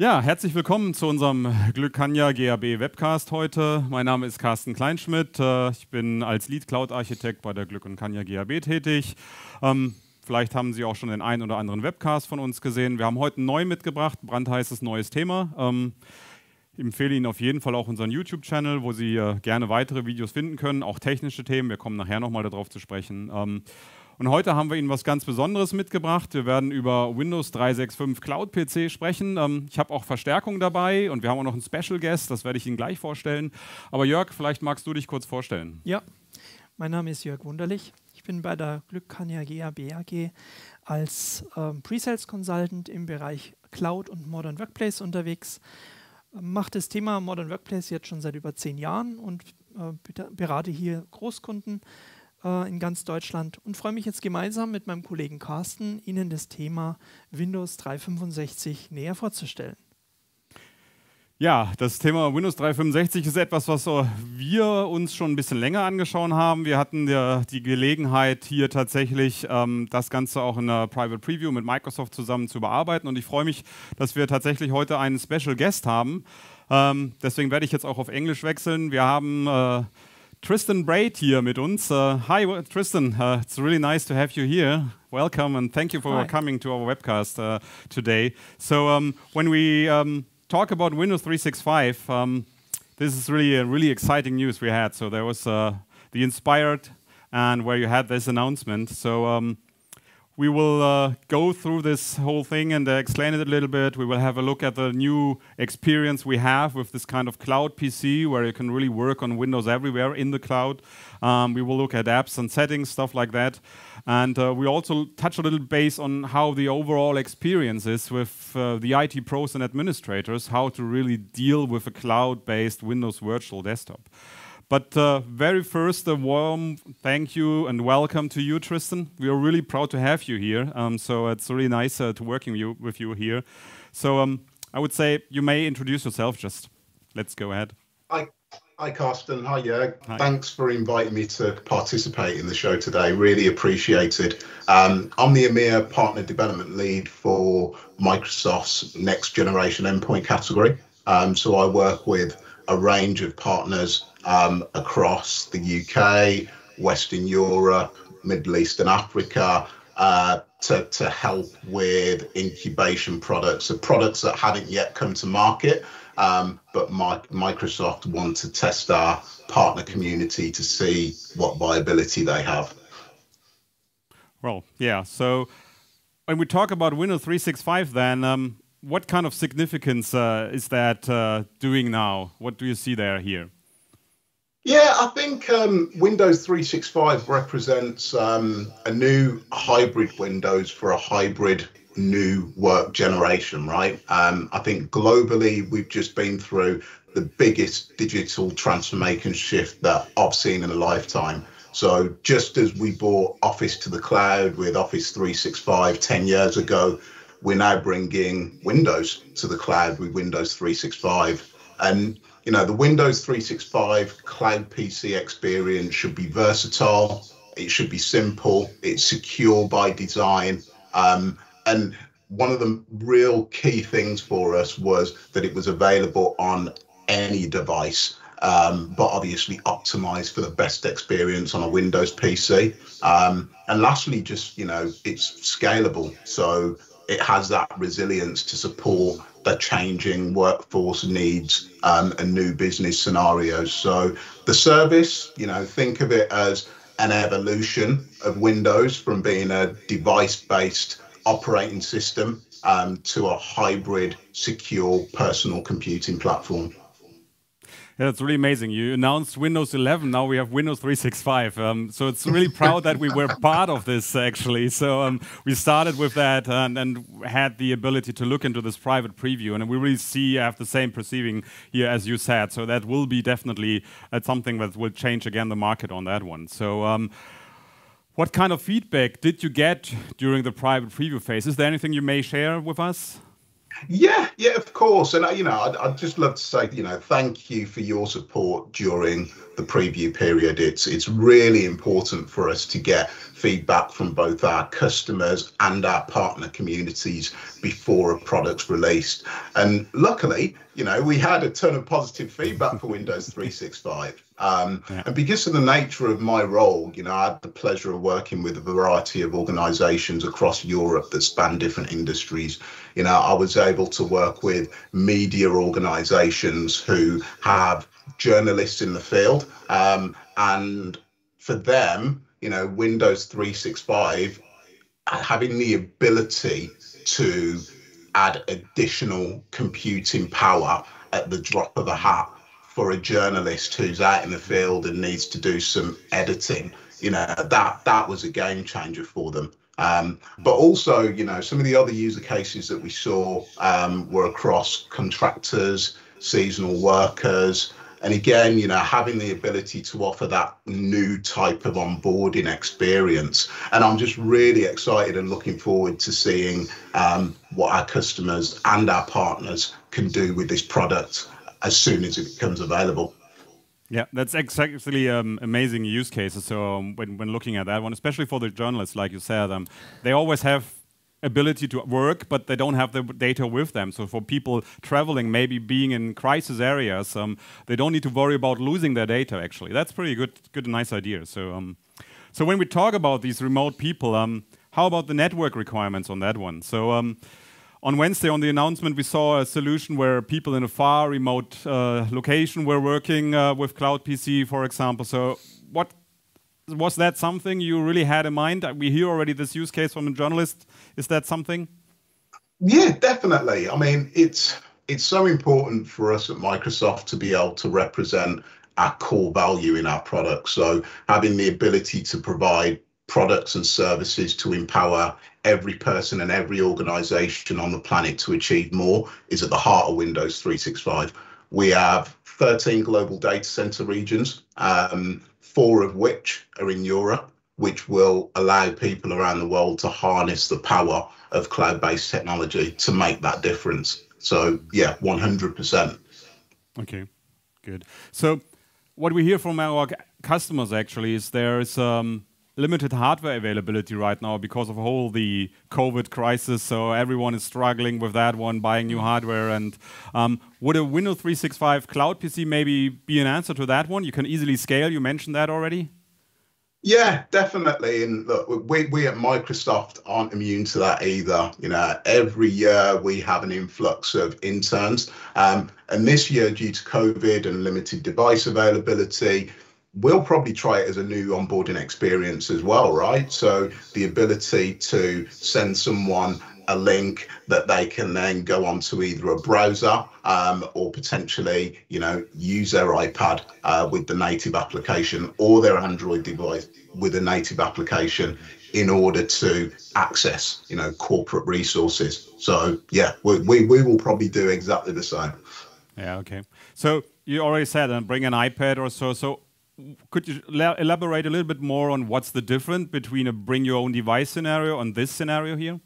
Ja, herzlich willkommen zu unserem Glückania GAB Webcast heute. Mein Name ist Carsten Kleinschmidt. Äh, ich bin als Lead Cloud Architekt bei der Glück und Kanya GAB tätig. Ähm, vielleicht haben Sie auch schon den einen oder anderen Webcast von uns gesehen. Wir haben heute neu mitgebracht, brandheißes neues Thema. Ähm, ich empfehle Ihnen auf jeden Fall auch unseren YouTube-Channel, wo Sie äh, gerne weitere Videos finden können, auch technische Themen. Wir kommen nachher nochmal darauf zu sprechen. Und heute haben wir Ihnen was ganz Besonderes mitgebracht. Wir werden über Windows 365 Cloud PC sprechen. Ähm, ich habe auch Verstärkung dabei und wir haben auch noch einen Special Guest, das werde ich Ihnen gleich vorstellen. Aber Jörg, vielleicht magst du dich kurz vorstellen. Ja, mein Name ist Jörg Wunderlich. Ich bin bei der Glückkania GAB AG als ähm, Pre-Sales Consultant im Bereich Cloud und Modern Workplace unterwegs. Mache das Thema Modern Workplace jetzt schon seit über zehn Jahren und äh, berate hier Großkunden äh, in ganz Deutschland und freue mich jetzt gemeinsam mit meinem Kollegen Carsten, Ihnen das Thema Windows 365 näher vorzustellen. Ja, das Thema Windows 365 ist etwas, was wir uns schon ein bisschen länger angeschaut haben. Wir hatten ja die Gelegenheit, hier tatsächlich ähm, das Ganze auch in einer Private Preview mit Microsoft zusammen zu bearbeiten. Und ich freue mich, dass wir tatsächlich heute einen Special Guest haben. Ähm, deswegen werde ich jetzt auch auf Englisch wechseln. Wir haben äh, Tristan Braid here mit uns. Uh, hi, Tristan. Uh, it's really nice to have you here. Welcome and thank you for hi. coming to our webcast uh, today. So, um, when we um, talk about Windows 365, um, this is really a really exciting news we had. So, there was uh, the Inspired, and where you had this announcement. So, um, we will uh, go through this whole thing and uh, explain it a little bit. We will have a look at the new experience we have with this kind of cloud PC where you can really work on Windows everywhere in the cloud. Um, we will look at apps and settings, stuff like that. And uh, we also touch a little base on how the overall experience is with uh, the IT pros and administrators, how to really deal with a cloud-based Windows virtual desktop. But uh, very first, a warm thank you and welcome to you, Tristan. We are really proud to have you here. Um, so it's really nice uh, to working with you, with you here. So um, I would say you may introduce yourself. Just let's go ahead. Hi, hi, Carsten. Hi, Jörg. Hi. Thanks for inviting me to participate in the show today. Really appreciated. Um, I'm the EMEA Partner Development Lead for Microsoft's Next Generation Endpoint category. Um, so I work with a range of partners um, across the UK, Western Europe, Middle East and Africa uh, to, to help with incubation products, so products that hadn't yet come to market, um, but my, Microsoft want to test our partner community to see what viability they have. Well, yeah. So when we talk about Windows 365, then um, what kind of significance uh, is that uh, doing now? What do you see there here? Yeah, I think um, Windows 365 represents um, a new hybrid Windows for a hybrid new work generation, right? Um, I think globally, we've just been through the biggest digital transformation shift that I've seen in a lifetime. So, just as we brought Office to the cloud with Office 365 10 years ago, we're now bringing Windows to the cloud with Windows 365. And you know, the Windows 365 cloud PC experience should be versatile. It should be simple. It's secure by design. Um, and one of the real key things for us was that it was available on any device, um, but obviously optimized for the best experience on a Windows PC. Um, and lastly, just, you know, it's scalable. So it has that resilience to support the changing workforce needs um, and new business scenarios. So the service, you know, think of it as an evolution of Windows from being a device-based operating system um, to a hybrid, secure personal computing platform. It's really amazing. You announced Windows 11. Now we have Windows 365. Um, so it's really proud that we were part of this actually. So um, we started with that and, and, had the ability to look into this private preview, and we really see have the same perceiving here as you said. So that will be definitely uh, something that will change again the market on that one. So. Um, what kind of feedback did you get during the private preview phase? Is there anything you may share with us? Yeah, yeah, of course. And, uh, you know, I'd, I'd, just love to say, you know, thank you for your support during the preview period, it's it's really important for us to get feedback from both our customers and our partner communities before a product's released. And luckily, you know, we had a ton of positive feedback for Windows 365. Um, yeah. And because of the nature of my role, you know, I had the pleasure of working with a variety of organizations across Europe that span different industries. You know, I was able to work with media organizations who have journalists in the field. Um, and for them, you know, Windows 365 having the ability to add additional computing power at the drop of a hat for a journalist who's out in the field and needs to do some editing you know that that was a game changer for them um, but also you know some of the other user cases that we saw um, were across contractors seasonal workers and again, you know, having the ability to offer that new type of onboarding experience. And I'm just really excited and looking forward to seeing um, what our customers and our partners can do with this product as soon as it becomes available. Yeah, that's exactly um, amazing use cases. So um, when, when looking at that one, especially for the journalists, like you said, um, they always have ability to work, but they don't have the data with them. So for people traveling, maybe being in crisis areas, um, they don't need to worry about losing their data. Actually, that's pretty good, good, nice idea. So, um, so when we talk about these remote people, um, how about the network requirements on that one? So. On Wednesday, on the announcement, we saw a solution where people in a far remote uh, location were working uh, with Cloud PC, for example. So, what was that something you really had in mind? We hear already this use case from a journalist. Is that something? Yeah, definitely. I mean, it's it's so important for us at Microsoft to be able to represent our core value in our products. So having the ability to provide products and services to empower every person and every organization on the planet to achieve more is at the heart of Windows 365. We have 13 global data center regions. Um, four of which are in Europe, which will allow people around the world to harness the power of cloud-based technology to make that difference. So yeah, 100%. Okay, good. So what we hear from our customers actually is there's um, limited hardware availability right now because of all the COVID crisis. So everyone is struggling with that one, buying new hardware. And um, would a Windows 365 cloud PC maybe be an answer to that one? You can easily scale. You mentioned that already. Yeah, definitely. And look, we, we at Microsoft aren't immune to that either. You know, every year we have an influx of interns. Um, and this year, due to COVID and limited device availability, we'll probably try it as a new onboarding experience as well, right? So the ability to send someone a link that they can then go onto either a browser um, or potentially, you know, use their iPad uh, with the native application or their Android device with a native application in order to access, you know, corporate resources. So yeah, we, we, we will probably do exactly the same. Yeah. Okay. So you already said, and uh, bring an iPad or so. So could you elaborate a little bit more on what's the difference between a bring your own device scenario and this scenario here?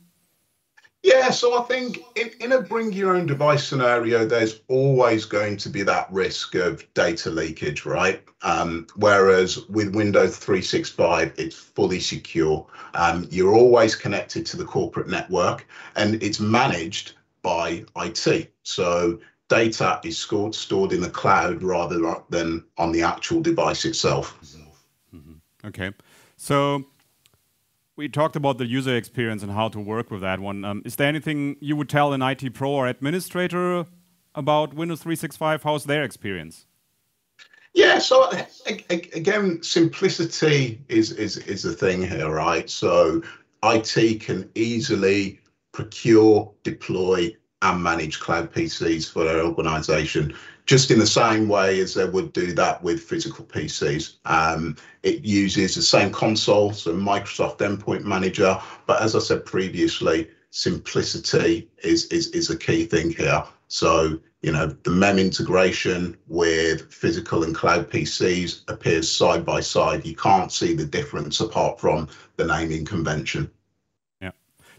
Yeah, so I think in, in a bring your own device scenario, there's always going to be that risk of data leakage, right? Um, whereas with Windows 365, it's fully secure. Um, you're always connected to the corporate network and it's managed by IT. So data is stored, stored in the cloud rather than on the actual device itself. Mm -hmm. Okay. So we talked about the user experience and how to work with that one. Um, is there anything you would tell an IT pro or administrator about Windows 365? How's their experience? Yeah, so again, simplicity is is is the thing here, right? So IT can easily procure, deploy, and manage cloud PCs for their organization, just in the same way as they would do that with physical PCs. Um, it uses the same console, so Microsoft Endpoint Manager, but as I said previously, simplicity is, is, is a key thing here. So, you know, the MEM integration with physical and cloud PCs appears side by side. You can't see the difference apart from the naming convention.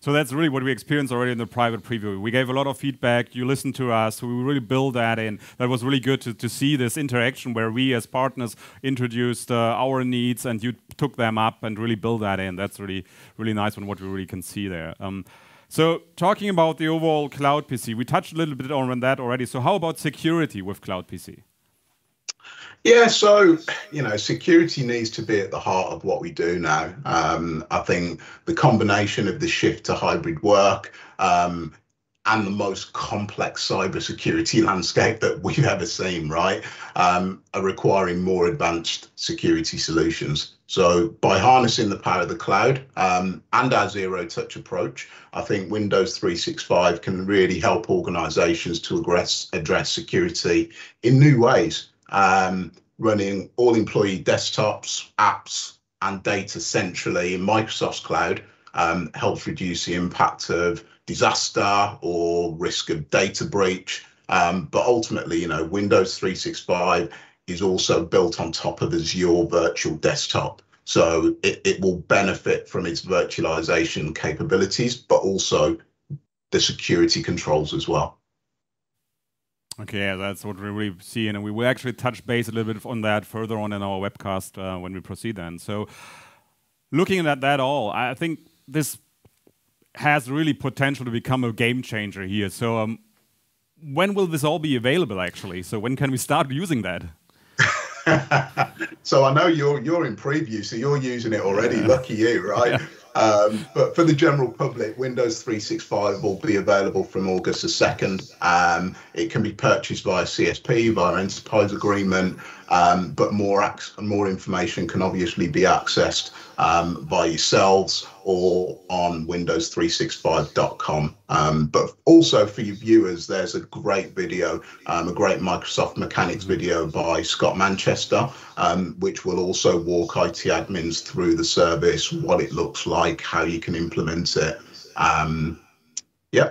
So that's really what we experienced already in the private preview. We gave a lot of feedback. You listened to us. We really built that in. That was really good to, to see this interaction where we as partners introduced uh, our needs and you took them up and really built that in. That's really really nice and what we really can see there. Um, so talking about the overall cloud PC, we touched a little bit on that already. So how about security with cloud PC? Yeah, so you know, security needs to be at the heart of what we do now. Um, I think the combination of the shift to hybrid work um, and the most complex cybersecurity landscape that we've ever seen, right, um, are requiring more advanced security solutions. So by harnessing the power of the cloud um, and our zero touch approach, I think Windows 365 can really help organizations to address, address security in new ways um, running all employee desktops, apps, and data centrally in Microsoft's cloud um, helps reduce the impact of disaster or risk of data breach. Um, but ultimately, you know, Windows 365 is also built on top of Azure Virtual Desktop. So it, it will benefit from its virtualization capabilities, but also the security controls as well. Okay, yeah, that's what we really see, and we will actually touch base a little bit on that further on in our webcast uh, when we proceed. Then, so looking at that all, I think this has really potential to become a game changer here. So, um, when will this all be available? Actually, so when can we start using that? so I know you're you're in preview, so you're using it already. Yeah. Lucky you, right? Yeah. Um, but for the general public, Windows 365 will be available from August the 2nd. Um, it can be purchased via CSP, via enterprise agreement, um, but more, more information can obviously be accessed um, by yourselves or on Windows365.com. Um, but also for your viewers, there's a great video, um, a great Microsoft Mechanics video by Scott Manchester, um, which will also walk IT admins through the service, what it looks like, how you can implement it. Um, yeah.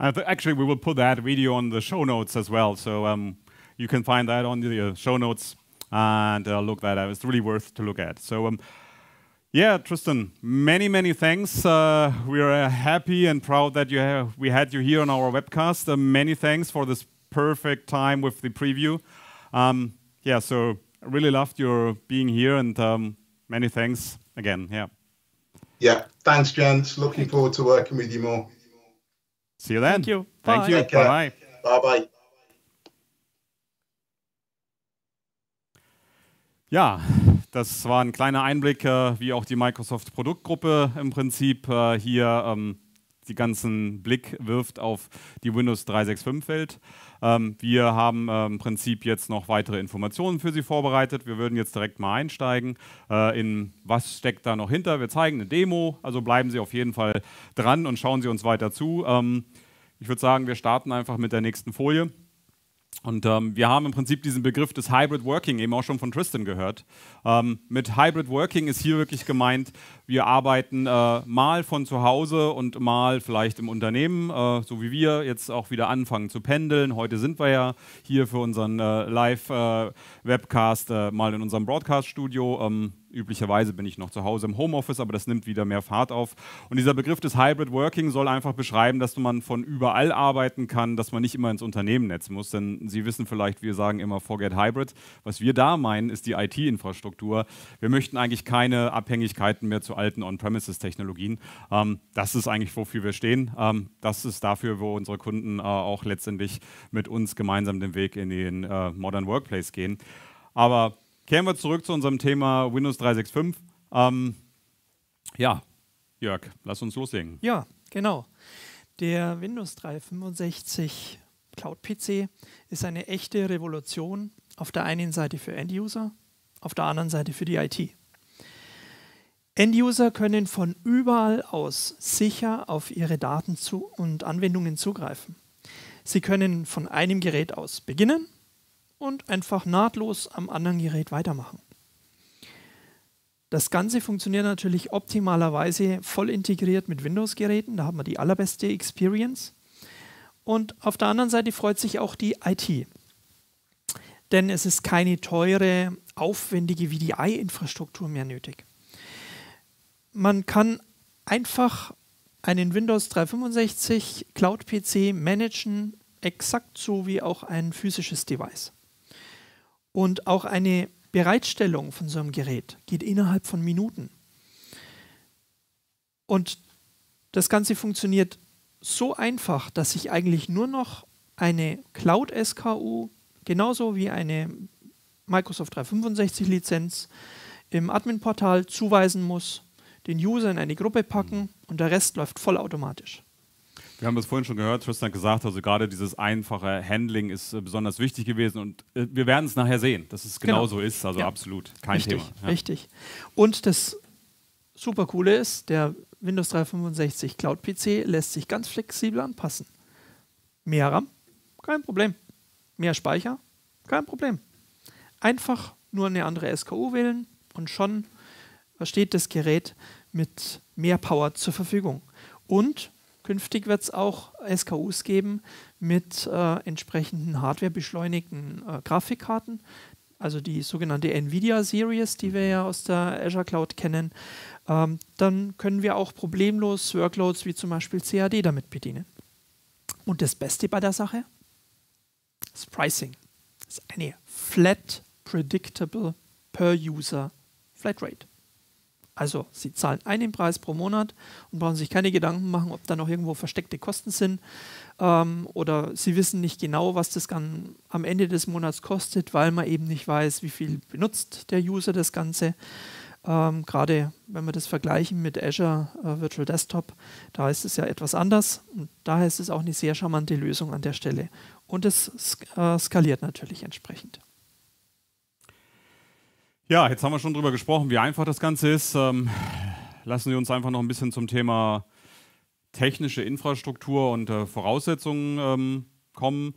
Actually, we will put that video on the show notes as well. So um, you can find that on the uh, show notes and uh, look that up. It's really worth to look at. So um, yeah, Tristan, many, many thanks. Uh, we are happy and proud that you have, we had you here on our webcast. Uh, many thanks for this perfect time with the preview. Um, yeah, so I really loved your being here and um, many thanks again. Yeah. Yeah, thanks, gents. Looking forward to working with you more. See you then. Thank you. Thank Bye. you. Bye. Bye bye. Ja, das war ein kleiner Einblick, äh, wie auch die Microsoft Produktgruppe im Prinzip äh, hier ähm, die ganzen Blick wirft auf die Windows 365 Welt. Ähm, wir haben äh, im Prinzip jetzt noch weitere Informationen für Sie vorbereitet. Wir würden jetzt direkt mal einsteigen in was steckt da noch hinter. Wir zeigen eine Demo, also bleiben Sie auf jeden Fall dran und schauen Sie uns weiter zu. Ähm, ich würde sagen, wir starten einfach mit der nächsten Folie. Und ähm, wir haben im Prinzip diesen Begriff des Hybrid Working eben auch schon von Tristan gehört. Ähm, mit Hybrid Working ist hier wirklich gemeint, wir arbeiten äh, mal von zu Hause und mal vielleicht im Unternehmen, äh, so wie wir jetzt auch wieder anfangen zu pendeln. Heute sind wir ja hier für unseren äh, Live-Webcast äh, mal in unserem Broadcast-Studio. Ähm, Üblicherweise bin ich noch zu Hause im Homeoffice, aber das nimmt wieder mehr Fahrt auf. Und dieser Begriff des Hybrid Working soll einfach beschreiben, dass man von überall arbeiten kann, dass man nicht immer ins Unternehmen netzen muss. Denn Sie wissen vielleicht, wir sagen immer Forget Hybrid. Was wir da meinen, ist die IT-Infrastruktur. Wir möchten eigentlich keine Abhängigkeiten mehr zu alten On-Premises-Technologien. Ähm, das ist eigentlich, wofür wir stehen. Ähm, das ist dafür, wo unsere Kunden äh, auch letztendlich mit uns gemeinsam den Weg in den äh, Modern Workplace gehen. Aber kehren wir zurück zu unserem Thema Windows 365. Ähm, ja, Jörg, lass uns loslegen. Ja, genau. Der Windows 365 Cloud PC ist eine echte Revolution auf der einen Seite für End-User, auf der anderen Seite für die IT. End-User können von überall aus sicher auf ihre Daten und Anwendungen zugreifen. Sie können von einem Gerät aus beginnen und einfach nahtlos am anderen Gerät weitermachen. Das Ganze funktioniert natürlich optimalerweise voll integriert mit Windows-Geräten, da haben wir die allerbeste Experience. Und auf der anderen Seite freut sich auch die IT. Denn es ist keine teure, aufwendige VDI-Infrastruktur mehr nötig. Man kann einfach einen Windows 365 Cloud-PC managen, exakt so wie auch ein physisches Device. Und auch eine Bereitstellung von so einem Gerät geht innerhalb von Minuten. Und das Ganze funktioniert so einfach, dass ich eigentlich nur noch eine Cloud SKU genauso wie eine Microsoft 365 Lizenz im Admin-Portal zuweisen muss, den User in eine Gruppe packen und der Rest läuft vollautomatisch. Wir haben es vorhin schon gehört, Tristan hat gesagt, also gerade dieses einfache Handling ist äh, besonders wichtig gewesen und äh, wir werden es nachher sehen, dass es genau, genau so ist, also ja. absolut kein richtig, Thema. Ja. Richtig. Und das super coole ist, der Windows 365 Cloud PC lässt sich ganz flexibel anpassen. Mehr RAM, kein Problem. Mehr Speicher, kein Problem. Einfach nur eine andere SKU wählen und schon steht das Gerät mit mehr Power zur Verfügung. Und künftig wird es auch SKUs geben mit äh, entsprechenden hardwarebeschleunigten äh, Grafikkarten, also die sogenannte NVIDIA Series, die wir ja aus der Azure Cloud kennen. Ähm, dann können wir auch problemlos Workloads wie zum Beispiel CAD damit bedienen. Und das Beste bei der Sache? Das Pricing. Das ist eine Flat Predictable Per User Flatrate. Also Sie zahlen einen Preis pro Monat und brauchen sich keine Gedanken machen, ob da noch irgendwo versteckte Kosten sind ähm, oder Sie wissen nicht genau, was das dann am Ende des Monats kostet, weil man eben nicht weiß, wie viel benutzt der User das Ganze. Ähm, Gerade wenn wir das vergleichen mit Azure äh, Virtual Desktop, da ist es ja etwas anders und daher ist es auch eine sehr charmante Lösung an der Stelle. Und es äh, skaliert natürlich entsprechend. Ja, jetzt haben wir schon darüber gesprochen, wie einfach das Ganze ist. Ähm, lassen Sie uns einfach noch ein bisschen zum Thema technische Infrastruktur und äh, Voraussetzungen ähm, kommen.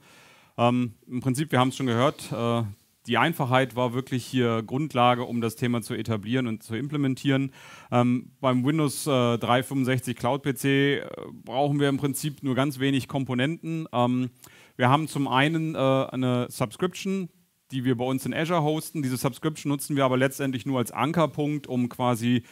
Ähm, Im Prinzip, wir haben es schon gehört, äh, die Einfachheit war wirklich hier Grundlage, um das Thema zu etablieren und zu implementieren. Ähm, beim Windows äh, 365 Cloud PC äh, brauchen wir im Prinzip nur ganz wenig Komponenten. Ähm, wir haben zum einen äh, eine Subscription, die wir bei uns in Azure hosten. Diese Subscription nutzen wir aber letztendlich nur als Ankerpunkt, um quasi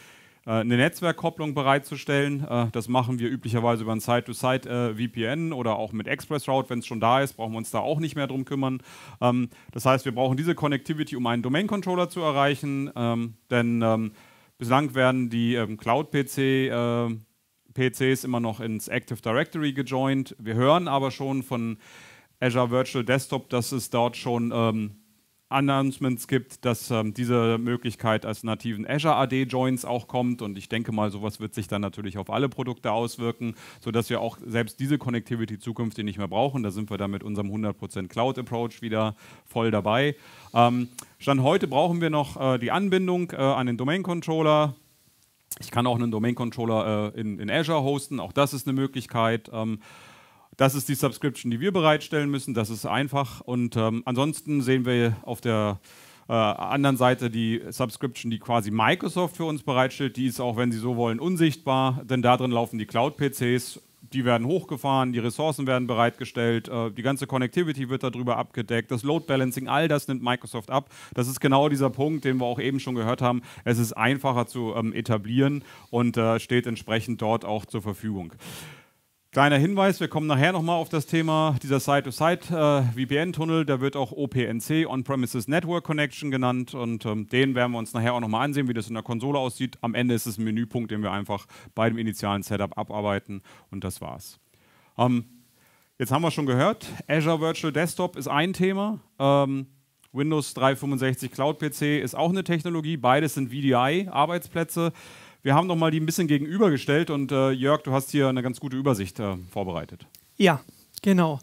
äh, eine Netzwerkkopplung bereitzustellen. Äh, das machen wir üblicherweise über ein Site-to-Site-VPN äh, oder auch mit ExpressRoute. Wenn es schon da ist, brauchen wir uns da auch nicht mehr drum kümmern. Ähm, das heißt, wir brauchen diese Connectivity, um einen Domain-Controller zu erreichen, ähm, denn ähm, bislang werden die Cloud-PC PCs immer noch ins Active Directory gejoint. Wir hören aber schon von Azure Virtual Desktop, dass es dort schon Announcements gibt, dass ähm, diese Möglichkeit als nativen Azure AD Joins auch kommt und ich denke mal, sowas wird sich dann natürlich auf alle Produkte auswirken, sodass wir auch selbst diese Connectivity zukünftig nicht mehr brauchen. Da sind wir dann mit unserem 100% Cloud Approach wieder voll dabei. Ähm, Stand heute brauchen wir noch äh, die Anbindung äh, an den Domain Controller. Ich kann auch einen Domain Controller äh, in, in, Azure hosten, auch das ist eine Möglichkeit. Ähm, das ist die Subscription, die wir bereitstellen müssen. Das ist einfach. Und ähm, ansonsten sehen wir auf der äh, anderen Seite die Subscription, die quasi Microsoft für uns bereitstellt. Die ist auch, wenn Sie so wollen, unsichtbar, denn da drin laufen die Cloud-PCs. Die werden hochgefahren, die Ressourcen werden bereitgestellt, äh, die ganze Connectivity wird darüber abgedeckt, das Load Balancing, all das nimmt Microsoft ab. Das ist genau dieser Punkt, den wir auch eben schon gehört haben. Es ist einfacher zu ähm, etablieren und äh, steht entsprechend dort auch zur Verfügung. Kleiner Hinweis, wir kommen nachher nochmal auf das Thema dieser Side-to-Side-VPN-Tunnel, äh, der wird auch OPNC, On-Premises Network Connection genannt und ähm, den werden wir uns nachher auch nochmal ansehen, wie das in der Konsole aussieht. Am Ende ist es ein Menüpunkt, den wir einfach bei dem initialen Setup abarbeiten und das war's. Ähm, jetzt haben wir schon gehört, Azure Virtual Desktop ist ein Thema. Ähm, Windows 365 Cloud PC ist auch eine Technologie, beides sind VDI-Arbeitsplätze. Wir haben noch mal die ein bisschen gegenübergestellt und äh, Jörg, du hast hier eine ganz gute Übersicht äh, vorbereitet. Ja, genau.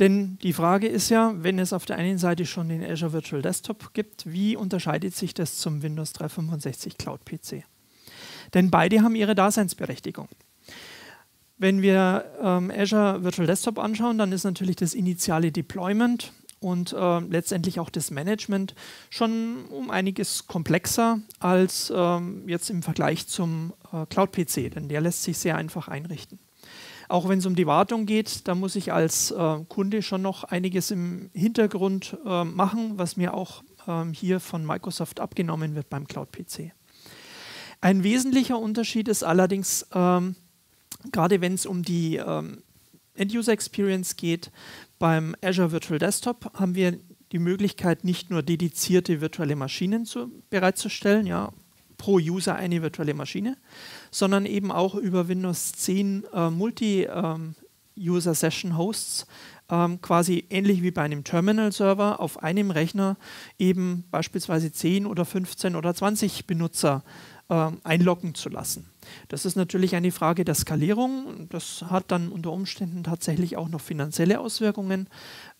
Denn die Frage ist ja, wenn es auf der einen Seite schon den Azure Virtual Desktop gibt, wie unterscheidet sich das zum Windows 365 Cloud PC? Denn beide haben ihre Daseinsberechtigung. Wenn wir ähm, Azure Virtual Desktop anschauen, dann ist natürlich das initiale Deployment und äh, letztendlich auch das Management schon um einiges komplexer als ähm, jetzt im Vergleich zum äh, Cloud-PC, denn der lässt sich sehr einfach einrichten. Auch wenn es um die Wartung geht, da muss ich als äh, Kunde schon noch einiges im Hintergrund äh, machen, was mir auch ähm, hier von Microsoft abgenommen wird beim Cloud-PC. Ein wesentlicher Unterschied ist allerdings, ähm, gerade wenn es um die ähm, End-User Experience geht, beim Azure Virtual Desktop haben wir die Möglichkeit, nicht nur dedizierte virtuelle Maschinen zu, bereitzustellen, ja, pro User eine virtuelle Maschine, sondern eben auch über Windows 10 äh, Multi-User-Session-Hosts ähm, quasi ähnlich wie bei einem Terminal-Server auf einem Rechner eben beispielsweise 10 oder 15 oder 20 Benutzer einloggen zu lassen. Das ist natürlich eine Frage der Skalierung. Das hat dann unter Umständen tatsächlich auch noch finanzielle Auswirkungen.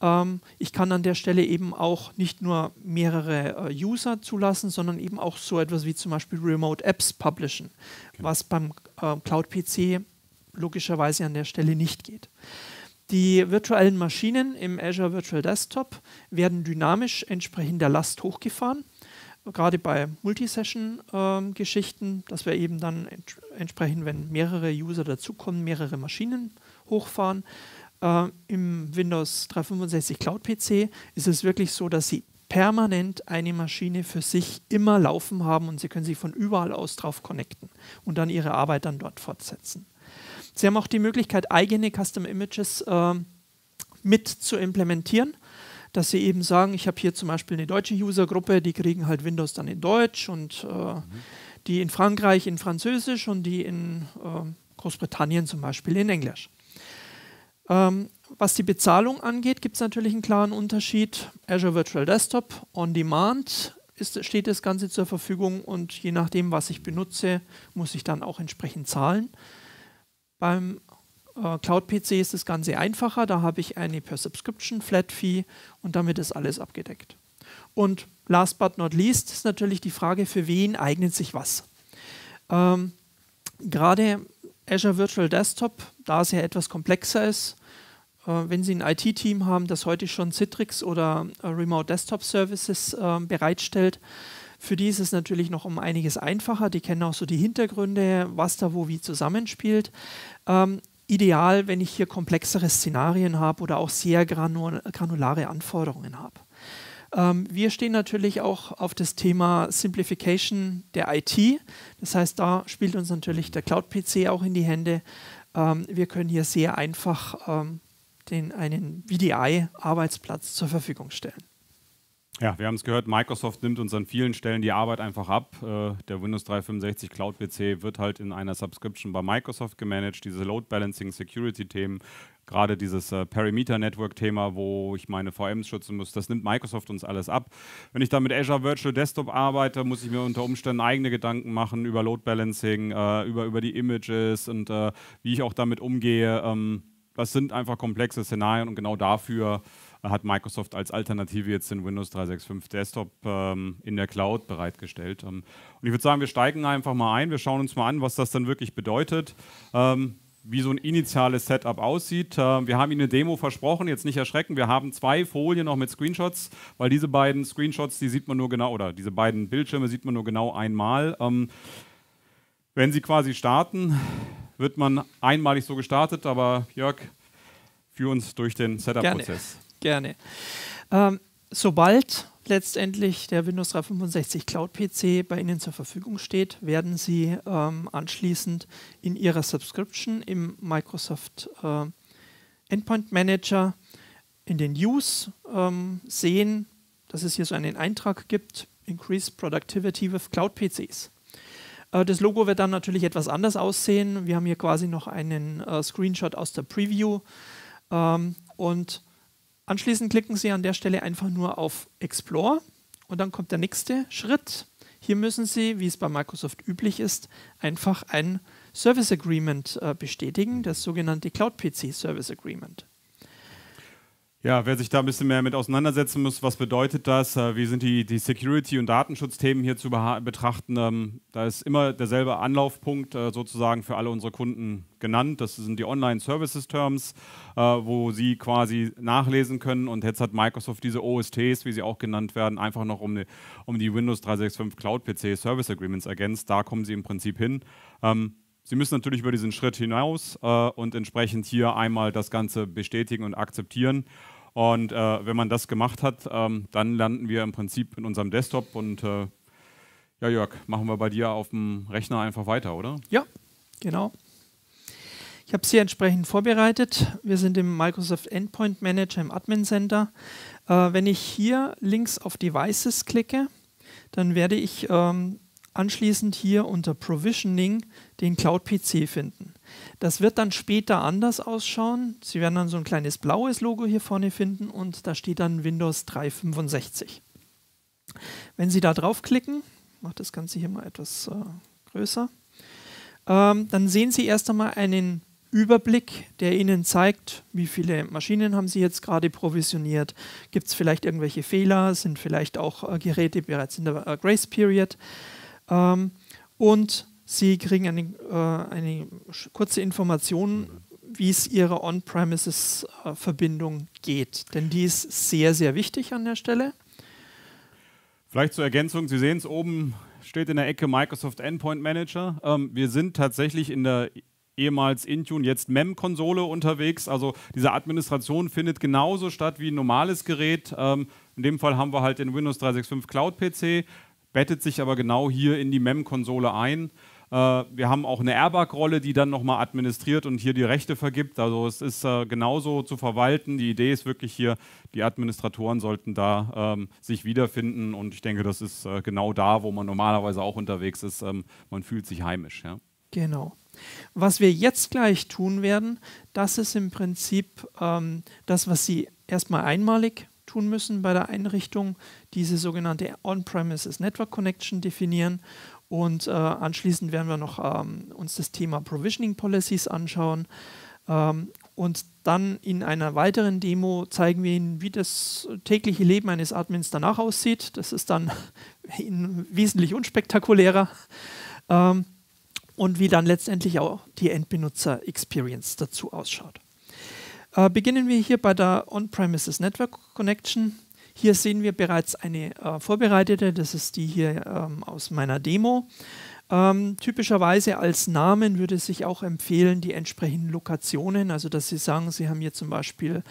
Ähm, ich kann an der Stelle eben auch nicht nur mehrere äh, User zulassen, sondern eben auch so etwas wie zum Beispiel Remote Apps publishen, okay. was beim äh, Cloud-PC logischerweise an der Stelle nicht geht. Die virtuellen Maschinen im Azure Virtual Desktop werden dynamisch entsprechend der Last hochgefahren gerade bei Multisession-Geschichten, dass wir eben dann ent entsprechend, wenn mehrere User dazukommen, mehrere Maschinen hochfahren. Äh, Im Windows 365 Cloud PC ist es wirklich so, dass Sie permanent eine Maschine für sich immer laufen haben und Sie können sich von überall aus drauf connecten und dann Ihre Arbeit dann dort fortsetzen. Sie haben auch die Möglichkeit, eigene Custom Images äh, mit zu implementieren dass sie eben sagen, ich habe hier zum Beispiel eine deutsche Usergruppe, die kriegen halt Windows dann in Deutsch und äh, mhm. die in Frankreich in Französisch und die in äh, Großbritannien zum Beispiel in Englisch. Ähm, was die Bezahlung angeht, gibt es natürlich einen klaren Unterschied. Azure Virtual Desktop On Demand ist, steht das Ganze zur Verfügung und je nachdem, was ich benutze, muss ich dann auch entsprechend zahlen. Beim äh, Cloud-PC ist das Ganze einfacher. Da habe ich eine per Subscription Flat Fee und damit ist alles abgedeckt. Und last but not least ist natürlich die Frage, für wen eignet sich was. Ähm, Gerade Azure Virtual Desktop, da es ja etwas komplexer ist, äh, wenn Sie ein IT-Team haben, das heute schon Citrix oder äh, Remote Desktop Services äh, bereitstellt, für die ist es natürlich noch um einiges einfacher. Die kennen auch so die Hintergründe, was da wo wie zusammenspielt. Ähm, ideal, wenn ich hier komplexere Szenarien habe oder auch sehr granulare Anforderungen habe. Ähm, wir stehen natürlich auch auf das Thema Simplification der IT. Das heißt, da spielt uns natürlich der Cloud-PC auch in die Hände. Ähm, wir können hier sehr einfach ähm, den, einen VDI-Arbeitsplatz zur Verfügung stellen. Ja, wir haben es gehört, Microsoft nimmt uns an vielen Stellen die Arbeit einfach ab. Äh, der Windows 365 Cloud PC wird halt in einer Subscription bei Microsoft gemanagt. Diese Load Balancing Security Themen, gerade dieses äh, Perimeter Network Thema, wo ich meine VMs schützen muss, das nimmt Microsoft uns alles ab. Wenn ich da mit Azure Virtual Desktop arbeite, muss ich mir unter Umständen eigene Gedanken machen über Load Balancing, äh, über, über die Images und wie ich auch damit umgehe. Ähm, das sind einfach komplexe Szenarien und genau dafür hat Microsoft als Alternative jetzt den Windows 365 Desktop ähm, in der Cloud bereitgestellt. Ähm, und ich würde sagen, wir steigen einfach mal ein, wir schauen uns mal an, was das dann wirklich bedeutet. Ähm, wie so ein initiales Setup aussieht. Äh, wir haben Ihnen eine Demo versprochen, jetzt nicht erschrecken. Wir haben zwei Folien noch mit Screenshots, weil diese beiden Screenshots, die sieht man nur genau, oder diese beiden Bildschirme sieht man nur genau einmal. Ähm, wenn Sie quasi starten, wird man einmalig so gestartet, aber Jörg, führ uns durch den Setup-Prozess. Gerne. Ähm, sobald letztendlich der Windows 365 Cloud PC bei Ihnen zur Verfügung steht, werden Sie ähm, anschließend in Ihrer Subscription im Microsoft äh, Endpoint Manager in den News ähm, sehen, dass es hier so einen Eintrag gibt, Increase Productivity with Cloud PCs. Äh, das Logo wird dann natürlich etwas anders aussehen. Wir haben hier quasi noch einen äh, Screenshot aus der Preview ähm, und Anschließend klicken Sie an der Stelle einfach nur auf Explore und dann kommt der nächste Schritt. Hier müssen Sie, wie es bei Microsoft üblich ist, einfach ein Service Agreement äh, bestätigen, das sogenannte Cloud PC Service Agreement. Ja, wer sich da ein bisschen mehr mit auseinandersetzen muss, was bedeutet das? Äh, wie sind die, die Security- und Datenschutzthemen hier zu betrachten? Ähm, da ist immer derselbe Anlaufpunkt äh, sozusagen für alle unsere Kunden genannt. Das sind die Online Services Terms, äh, wo sie quasi nachlesen können. Und jetzt hat Microsoft diese OSTs, wie sie auch genannt werden, einfach noch um die, um die Windows 365 Cloud PC Service Agreements ergänzt. Da kommen sie im Prinzip hin. Ähm, sie müssen natürlich über diesen Schritt hinaus und entsprechend hier einmal das Ganze bestätigen und akzeptieren. Und äh, wenn man das gemacht hat, ähm, dann landen wir im Prinzip in unserem Desktop und äh, ja, Jörg, machen wir bei dir auf dem Rechner einfach weiter, oder? Ja, genau. Ich habe sie entsprechend vorbereitet. Wir sind im Microsoft Endpoint Manager im Admin Center. Äh, wenn ich hier links auf Devices klicke, dann werde ich ähm, anschließend hier unter Provisioning den Cloud-PC finden. Das wird dann später anders ausschauen. Sie werden dann so ein kleines blaues Logo hier vorne finden und da steht dann Windows 365. Wenn Sie da draufklicken, mache das Ganze hier mal etwas äh, größer, ähm, dann sehen Sie erst einmal einen Überblick, der Ihnen zeigt, wie viele Maschinen haben Sie jetzt gerade provisioniert, gibt es vielleicht irgendwelche Fehler, sind vielleicht auch äh, Geräte bereits in der äh, Grace Period. Ähm, und Sie kriegen eine, äh, eine kurze Information, wie es Ihrer On-Premises-Verbindung geht. Denn die ist sehr, sehr wichtig an der Stelle. Vielleicht zur Ergänzung, Sie sehen es oben, steht in der Ecke Microsoft Endpoint Manager. Ähm, wir sind tatsächlich in der ehemals Intune, jetzt MEM-Konsole unterwegs. Also diese Administration findet genauso statt wie ein normales Gerät. Ähm, in dem Fall haben wir halt den Windows 365 Cloud PC, bettet sich aber genau hier in die MEM-Konsole ein. Äh, wir haben auch eine Airbag-Rolle, die dann nochmal administriert und hier die Rechte vergibt. Also es ist äh, genauso zu verwalten. Die Idee ist wirklich hier, die Administratoren sollten da ähm, sich wiederfinden und ich denke, das ist äh, genau da, wo man normalerweise auch unterwegs ist. Ähm, man fühlt sich heimisch. Ja. Genau. Was wir jetzt gleich tun werden, das ist im Prinzip ähm, das, was Sie erstmal einmalig tun müssen bei der Einrichtung, diese sogenannte On-Premises Network Connection definieren und äh, anschließend werden wir noch ähm, uns das Thema Provisioning Policies anschauen ähm, und dann in einer weiteren Demo zeigen wir Ihnen, wie das tägliche Leben eines Admins danach aussieht. Das ist dann wesentlich unspektakulärer. Ähm, und wie dann letztendlich auch die Endbenutzer-Experience dazu ausschaut. Äh, beginnen wir hier bei der On-Premises Network Connection. Hier sehen wir bereits eine äh, vorbereitete, das ist die hier ähm, aus meiner Demo. Ähm, typischerweise als Namen würde sich auch empfehlen, die entsprechenden Lokationen, also dass Sie sagen, Sie haben hier zum Beispiel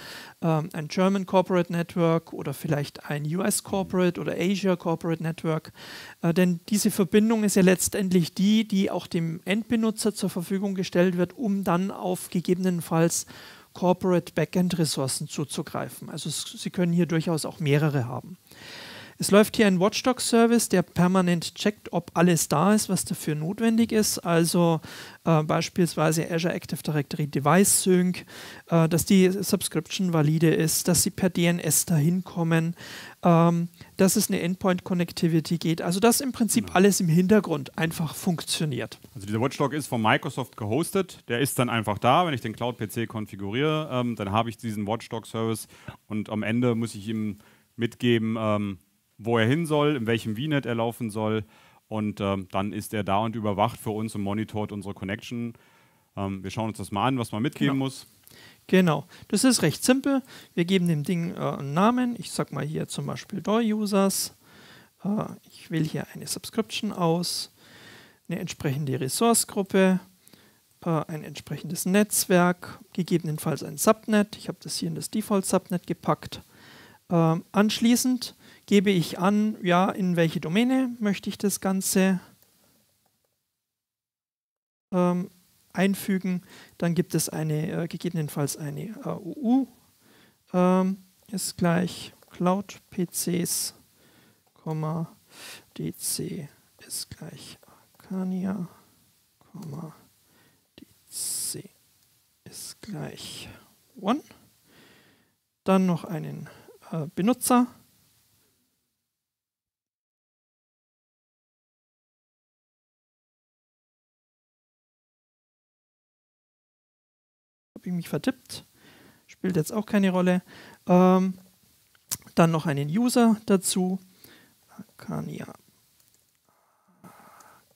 ähm, ein German Corporate Network oder vielleicht ein US Corporate oder Asia Corporate Network, äh, denn diese Verbindung ist ja letztendlich die, die auch dem Endbenutzer zur Verfügung gestellt wird, um dann auf gegebenenfalls Corporate Backend Ressourcen zuzugreifen. Also Sie können hier durchaus auch mehrere haben. Es läuft hier ein Watchdog-Service, der permanent checkt, ob alles da ist, was dafür notwendig ist. Also äh, beispielsweise Azure Active Directory Device Sync, äh, dass die Subscription valide ist, dass sie per DNS dahin kommen, ähm, dass es eine Endpoint-Connectivity geht. Also dass im Prinzip genau. alles im Hintergrund einfach funktioniert. Also dieser Watchdog ist von Microsoft gehostet. Der ist dann einfach da. Wenn ich den Cloud-PC konfiguriere, ähm, dann habe ich diesen Watchdog-Service und am Ende muss ich ihm mitgeben, ähm, wo er hin soll, in welchem VNet er laufen soll. Und ähm, dann ist er da und überwacht für uns und monitort unsere Connection. Ähm, wir schauen uns das mal an, was man mitgeben genau. muss. Genau, das ist recht simpel. Wir geben dem Ding äh, einen Namen. Ich sage mal hier zum Beispiel DOI-Users. Äh, ich wähle hier eine Subscription aus, eine entsprechende Ressource-Gruppe, äh, ein entsprechendes Netzwerk, gegebenenfalls ein Subnet. Ich habe das hier in das Default-Subnet gepackt. Ähm, anschließend gebe ich an, ja, in welche Domäne möchte ich das Ganze ähm, einfügen. Dann gibt es eine, äh, gegebenenfalls eine äh, UU, ähm, ist gleich Cloud PCs, DC ist gleich Arcania, DC ist gleich One. Dann noch einen äh, Benutzer habe ich mich vertippt. Spielt jetzt auch keine Rolle. Ähm, dann noch einen User dazu.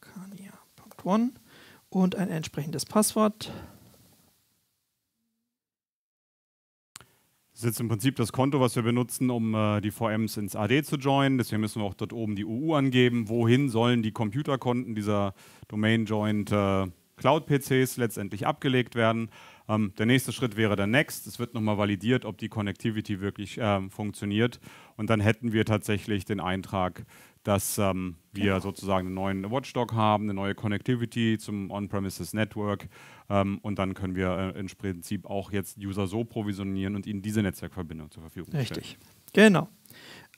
Arcania.one und ein entsprechendes Passwort. Das ist jetzt im Prinzip das Konto, was wir benutzen, um äh, die VMs ins AD zu joinen. Deswegen müssen wir auch dort oben die UU angeben. Wohin sollen die Computerkonten dieser Domain Joint äh, Cloud-PCs letztendlich abgelegt werden? Ähm, der nächste Schritt wäre der Next. Es wird nochmal validiert, ob die Connectivity wirklich ähm, funktioniert. Und dann hätten wir tatsächlich den Eintrag, dass ähm, wir genau. sozusagen einen neuen Watchdog haben, eine neue Connectivity zum On-Premises Network. Ähm, und dann können wir äh, im Prinzip auch jetzt User so provisionieren und ihnen diese Netzwerkverbindung zur Verfügung stellen. Richtig. Genau.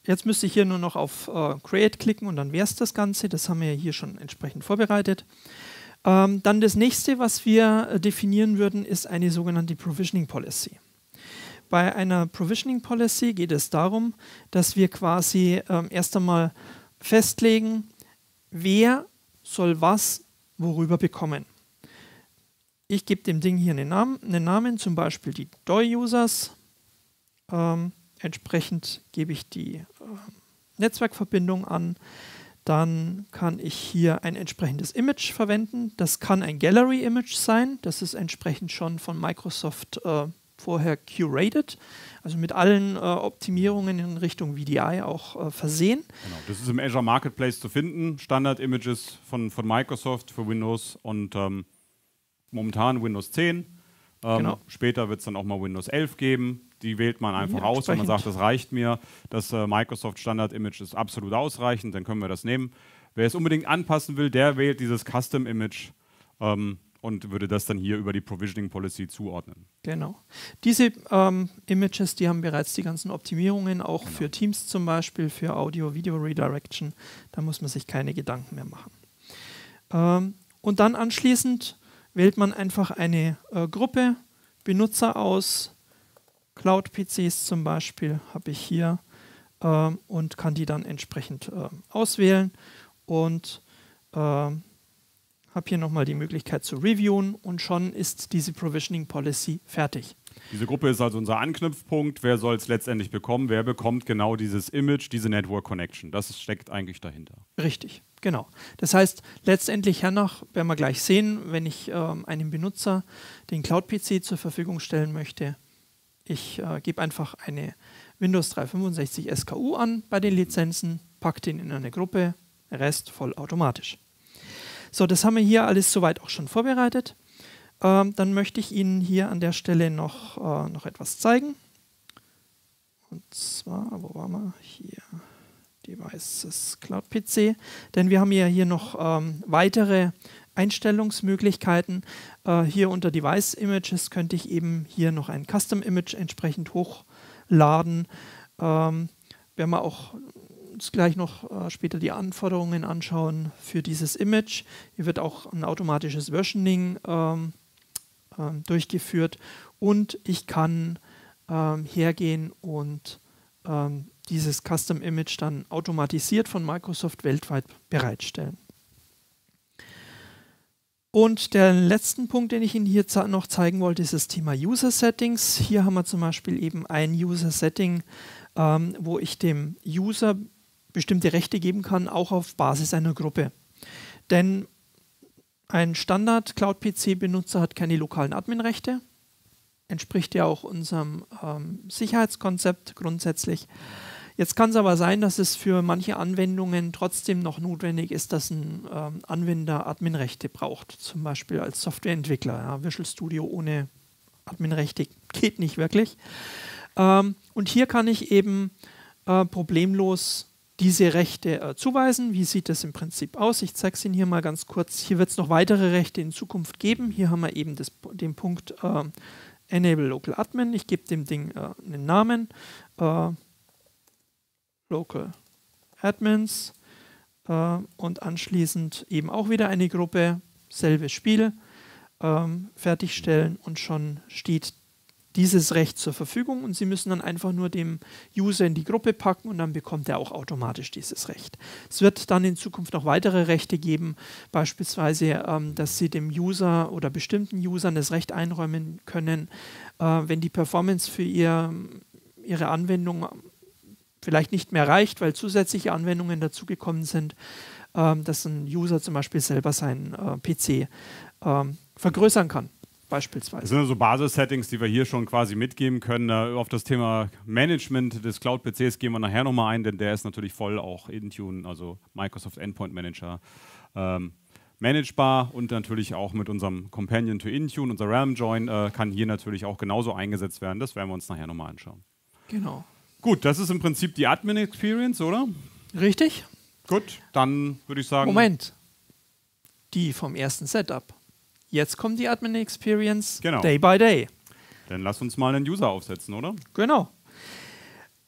Jetzt müsste ich hier nur noch auf äh, Create klicken und dann wäre es das Ganze. Das haben wir hier schon entsprechend vorbereitet. Ähm, dann das nächste, was wir äh, definieren würden, ist eine sogenannte Provisioning Policy. Bei einer Provisioning Policy geht es darum, dass wir quasi ähm, erst einmal festlegen, wer soll was worüber bekommen. Ich gebe dem Ding hier einen Namen, einen Namen zum Beispiel die DOI-Users. Ähm, entsprechend gebe ich die äh, Netzwerkverbindung an. Dann kann ich hier ein entsprechendes Image verwenden. Das kann ein Gallery-Image sein. Das ist entsprechend schon von Microsoft äh, vorher curated, also mit allen äh, Optimierungen in Richtung VDI auch äh, versehen. Genau, das ist im Azure Marketplace zu finden. Standard-Images von, von Microsoft für Windows und ähm, momentan Windows 10. Ähm, genau. Später wird es dann auch mal Windows 11 geben. Die wählt man einfach ja, aus, wenn man sagt, das reicht mir. Das äh, Microsoft Standard Image ist absolut ausreichend, dann können wir das nehmen. Wer es unbedingt anpassen will, der wählt dieses Custom Image ähm, und würde das dann hier über die Provisioning Policy zuordnen. Genau. Diese ähm, Images, die haben bereits die ganzen Optimierungen, auch genau. für Teams zum Beispiel, für Audio-Video Redirection. Da muss man sich keine Gedanken mehr machen. Ähm, und dann anschließend wählt man einfach eine äh, Gruppe Benutzer aus, Cloud-PCs zum Beispiel habe ich hier äh, und kann die dann entsprechend äh, auswählen und äh, habe hier nochmal die Möglichkeit zu reviewen und schon ist diese Provisioning Policy fertig. Diese Gruppe ist also unser Anknüpfpunkt. Wer soll es letztendlich bekommen? Wer bekommt genau dieses Image, diese Network Connection? Das steckt eigentlich dahinter. Richtig, genau. Das heißt, letztendlich hernach werden wir gleich sehen, wenn ich ähm, einem Benutzer den Cloud-PC zur Verfügung stellen möchte, ich äh, gebe einfach eine Windows 365 SKU an bei den Lizenzen, packe den in eine Gruppe, Rest vollautomatisch. So, das haben wir hier alles soweit auch schon vorbereitet. Ähm, dann möchte ich Ihnen hier an der Stelle noch, äh, noch etwas zeigen. Und zwar, wo waren wir? Hier, Devices Cloud PC. Denn wir haben ja hier noch ähm, weitere Einstellungsmöglichkeiten. Äh, hier unter Device Images könnte ich eben hier noch ein Custom Image entsprechend hochladen. Ähm, werden wir auch uns gleich noch äh, später die Anforderungen anschauen für dieses Image. Hier wird auch ein automatisches Versioning ähm, ähm, durchgeführt und ich kann ähm, hergehen und ähm, dieses Custom Image dann automatisiert von Microsoft weltweit bereitstellen. Und der letzte Punkt, den ich Ihnen hier noch zeigen wollte, ist das Thema User Settings. Hier haben wir zum Beispiel eben ein User Setting, ähm, wo ich dem User bestimmte Rechte geben kann, auch auf Basis einer Gruppe. Denn ein Standard Cloud-PC-Benutzer hat keine lokalen Admin-Rechte, entspricht ja auch unserem ähm, Sicherheitskonzept grundsätzlich. Jetzt kann es aber sein, dass es für manche Anwendungen trotzdem noch notwendig ist, dass ein ähm, Anwender Adminrechte braucht, zum Beispiel als Softwareentwickler. Ja. Visual Studio ohne Adminrechte geht nicht wirklich. Ähm, und hier kann ich eben äh, problemlos diese Rechte äh, zuweisen. Wie sieht das im Prinzip aus? Ich zeige es Ihnen hier mal ganz kurz. Hier wird es noch weitere Rechte in Zukunft geben. Hier haben wir eben das, den Punkt äh, Enable Local Admin. Ich gebe dem Ding äh, einen Namen. Local Admins äh, und anschließend eben auch wieder eine Gruppe, selbes Spiel, ähm, fertigstellen und schon steht dieses Recht zur Verfügung und Sie müssen dann einfach nur dem User in die Gruppe packen und dann bekommt er auch automatisch dieses Recht. Es wird dann in Zukunft noch weitere Rechte geben, beispielsweise, ähm, dass Sie dem User oder bestimmten Usern das Recht einräumen können, äh, wenn die Performance für ihr, Ihre Anwendung vielleicht nicht mehr reicht, weil zusätzliche Anwendungen dazugekommen sind, ähm, dass ein User zum Beispiel selber seinen äh, PC ähm, vergrößern kann. Beispielsweise. Das sind also Basis-Settings, die wir hier schon quasi mitgeben können. Äh, auf das Thema Management des Cloud-PCs gehen wir nachher nochmal ein, denn der ist natürlich voll auch Intune, also Microsoft Endpoint Manager. Ähm, managebar und natürlich auch mit unserem Companion to Intune, unser Realm Join, äh, kann hier natürlich auch genauso eingesetzt werden. Das werden wir uns nachher nochmal anschauen. Genau. Gut, das ist im Prinzip die Admin Experience, oder? Richtig. Gut, dann würde ich sagen. Moment. Die vom ersten Setup. Jetzt kommt die Admin Experience Genau. Day by Day. Dann lass uns mal einen User aufsetzen, oder? Genau.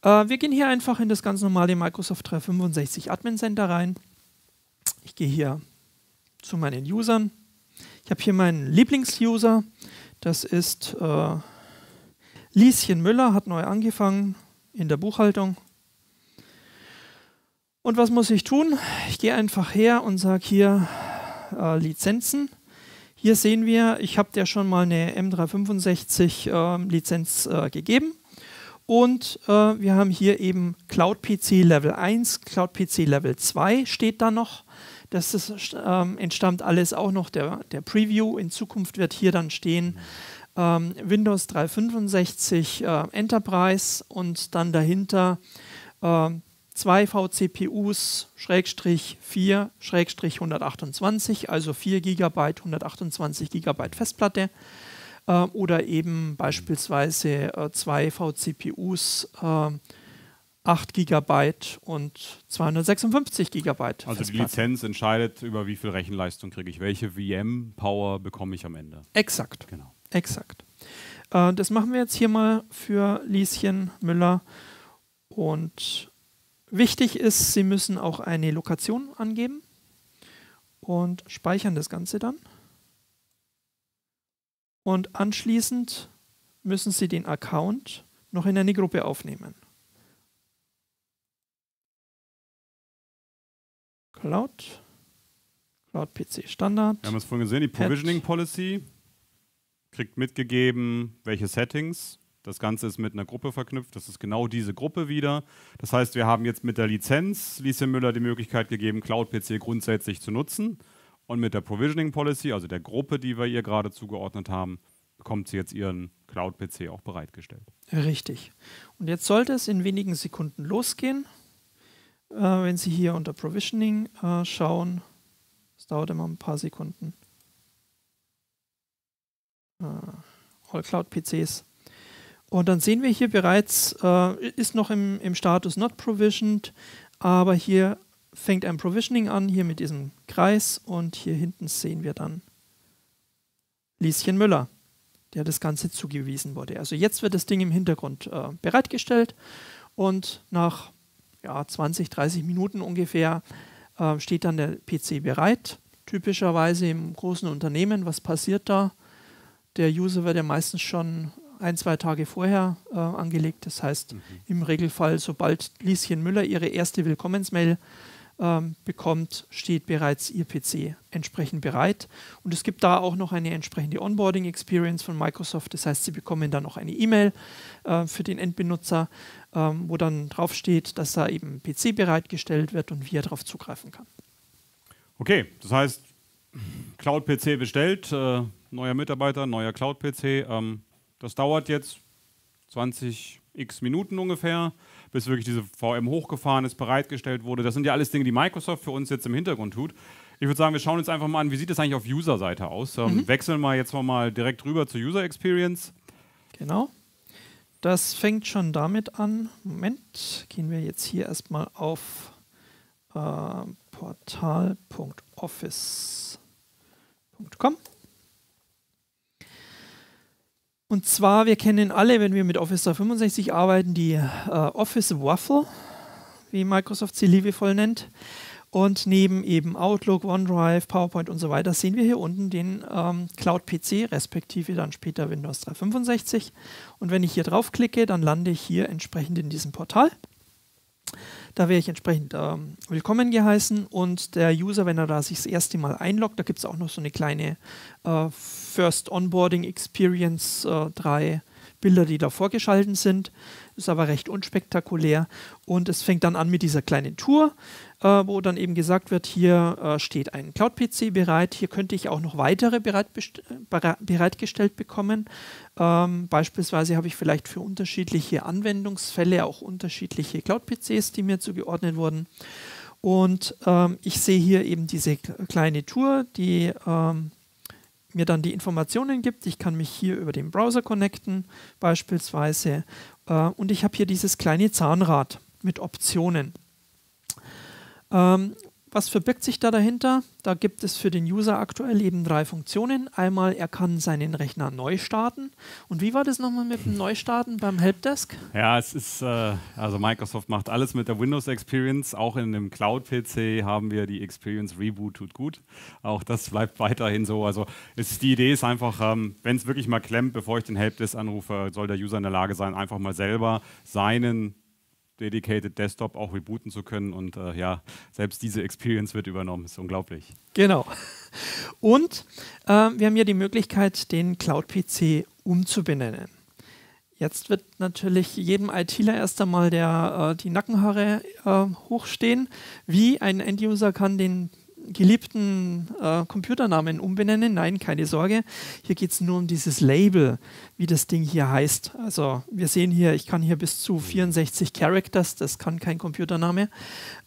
Äh, wir gehen hier einfach in das ganz normale Microsoft 365 Admin Center rein. Ich gehe hier zu meinen Usern. Ich habe hier meinen Lieblingsuser. Das ist äh, Lieschen Müller, hat neu angefangen in der Buchhaltung. Und was muss ich tun? Ich gehe einfach her und sage hier äh, Lizenzen. Hier sehen wir, ich habe der schon mal eine M365 äh, Lizenz äh, gegeben. Und äh, wir haben hier eben Cloud PC Level 1, Cloud PC Level 2 steht da noch. Das ist, ähm, entstammt alles auch noch der, der Preview. In Zukunft wird hier dann stehen ähm, Windows 365 äh, Enterprise und dann dahinter äh, zwei VCPUs, Schrägstrich 4, Schrägstrich 128, also 4 GB, 128 GB Festplatte äh, oder eben beispielsweise äh, zwei VCPUs, äh, 8 GB und 256 GB Also die Lizenz entscheidet, über wie viel Rechenleistung kriege ich, welche VM-Power bekomme ich am Ende. Exakt. Genau. Exakt. Äh, das machen wir jetzt hier mal für Lieschen Müller. Und wichtig ist, Sie müssen auch eine Lokation angeben und speichern das Ganze dann. Und anschließend müssen Sie den Account noch in eine Gruppe aufnehmen. Cloud, Cloud PC Standard. Wir haben es vorhin gesehen, die Provisioning Policy kriegt mitgegeben, welche Settings. Das Ganze ist mit einer Gruppe verknüpft. Das ist genau diese Gruppe wieder. Das heißt, wir haben jetzt mit der Lizenz Lieschen Müller die Möglichkeit gegeben, Cloud PC grundsätzlich zu nutzen. Und mit der Provisioning Policy, also der Gruppe, die wir ihr gerade zugeordnet haben, bekommt sie jetzt ihren Cloud PC auch bereitgestellt. Richtig. Und jetzt sollte es in wenigen Sekunden losgehen. Äh, wenn Sie hier unter Provisioning äh, schauen, es dauert immer ein paar Sekunden. Äh, All Cloud PCs. Und dann sehen wir hier bereits, äh, ist noch im, im Status not provisioned, aber hier fängt ein Provisioning an, hier mit diesem Kreis und hier hinten sehen wir dann Lieschen Müller, der das Ganze zugewiesen wurde. Also jetzt wird das Ding im Hintergrund äh, bereitgestellt und nach ja, 20, 30 Minuten ungefähr äh, steht dann der PC bereit. Typischerweise im großen Unternehmen, was passiert da? Der User wird ja meistens schon ein, zwei Tage vorher äh, angelegt. Das heißt, mhm. im Regelfall, sobald Lieschen Müller ihre erste Willkommensmail ähm, bekommt, steht bereits Ihr PC entsprechend bereit. Und es gibt da auch noch eine entsprechende Onboarding-Experience von Microsoft. Das heißt, Sie bekommen dann noch eine E-Mail äh, für den Endbenutzer, ähm, wo dann draufsteht, dass da eben PC bereitgestellt wird und wie er darauf zugreifen kann. Okay, das heißt, Cloud-PC bestellt, äh, neuer Mitarbeiter, neuer Cloud-PC. Ähm, das dauert jetzt 20 x Minuten ungefähr bis wirklich diese VM hochgefahren ist, bereitgestellt wurde. Das sind ja alles Dinge, die Microsoft für uns jetzt im Hintergrund tut. Ich würde sagen, wir schauen uns einfach mal an, wie sieht das eigentlich auf User-Seite aus. Ähm, mhm. Wechseln wir jetzt mal direkt rüber zur User Experience. Genau. Das fängt schon damit an. Moment, gehen wir jetzt hier erstmal auf äh, portal.office.com. Und zwar, wir kennen alle, wenn wir mit Office 365 arbeiten, die äh, Office Waffle, wie Microsoft sie liebevoll nennt. Und neben eben Outlook, OneDrive, PowerPoint und so weiter sehen wir hier unten den ähm, Cloud PC, respektive dann später Windows 365. Und wenn ich hier draufklicke, dann lande ich hier entsprechend in diesem Portal. Da wäre ich entsprechend ähm, willkommen geheißen und der User, wenn er da sich das erste Mal einloggt, da gibt es auch noch so eine kleine äh, First Onboarding Experience, äh, drei Bilder, die da vorgeschalten sind. Ist aber recht unspektakulär. Und es fängt dann an mit dieser kleinen Tour, wo dann eben gesagt wird, hier äh, steht ein Cloud-PC bereit. Hier könnte ich auch noch weitere bereit bereitgestellt bekommen. Ähm, beispielsweise habe ich vielleicht für unterschiedliche Anwendungsfälle auch unterschiedliche Cloud-PCs, die mir zugeordnet wurden. Und ähm, ich sehe hier eben diese kleine Tour, die ähm, mir dann die Informationen gibt. Ich kann mich hier über den Browser connecten beispielsweise. Äh, und ich habe hier dieses kleine Zahnrad mit Optionen. Ähm, was verbirgt sich da dahinter? Da gibt es für den User aktuell eben drei Funktionen. Einmal, er kann seinen Rechner neu starten. Und wie war das nochmal mit dem Neustarten beim Helpdesk? Ja, es ist, äh, also Microsoft macht alles mit der Windows Experience. Auch in dem Cloud-PC haben wir die Experience Reboot tut gut. Auch das bleibt weiterhin so. Also ist, die Idee ist einfach, ähm, wenn es wirklich mal klemmt, bevor ich den Helpdesk anrufe, soll der User in der Lage sein, einfach mal selber seinen Dedicated Desktop auch rebooten zu können. Und äh, ja, selbst diese Experience wird übernommen. Ist unglaublich. Genau. Und äh, wir haben ja die Möglichkeit, den Cloud-PC umzubenennen. Jetzt wird natürlich jedem ITler erst einmal der, äh, die Nackenhaare äh, hochstehen. Wie ein Enduser kann den geliebten äh, Computernamen umbenennen. Nein, keine Sorge. Hier geht es nur um dieses Label, wie das Ding hier heißt. Also wir sehen hier, ich kann hier bis zu 64 Characters, das kann kein Computername.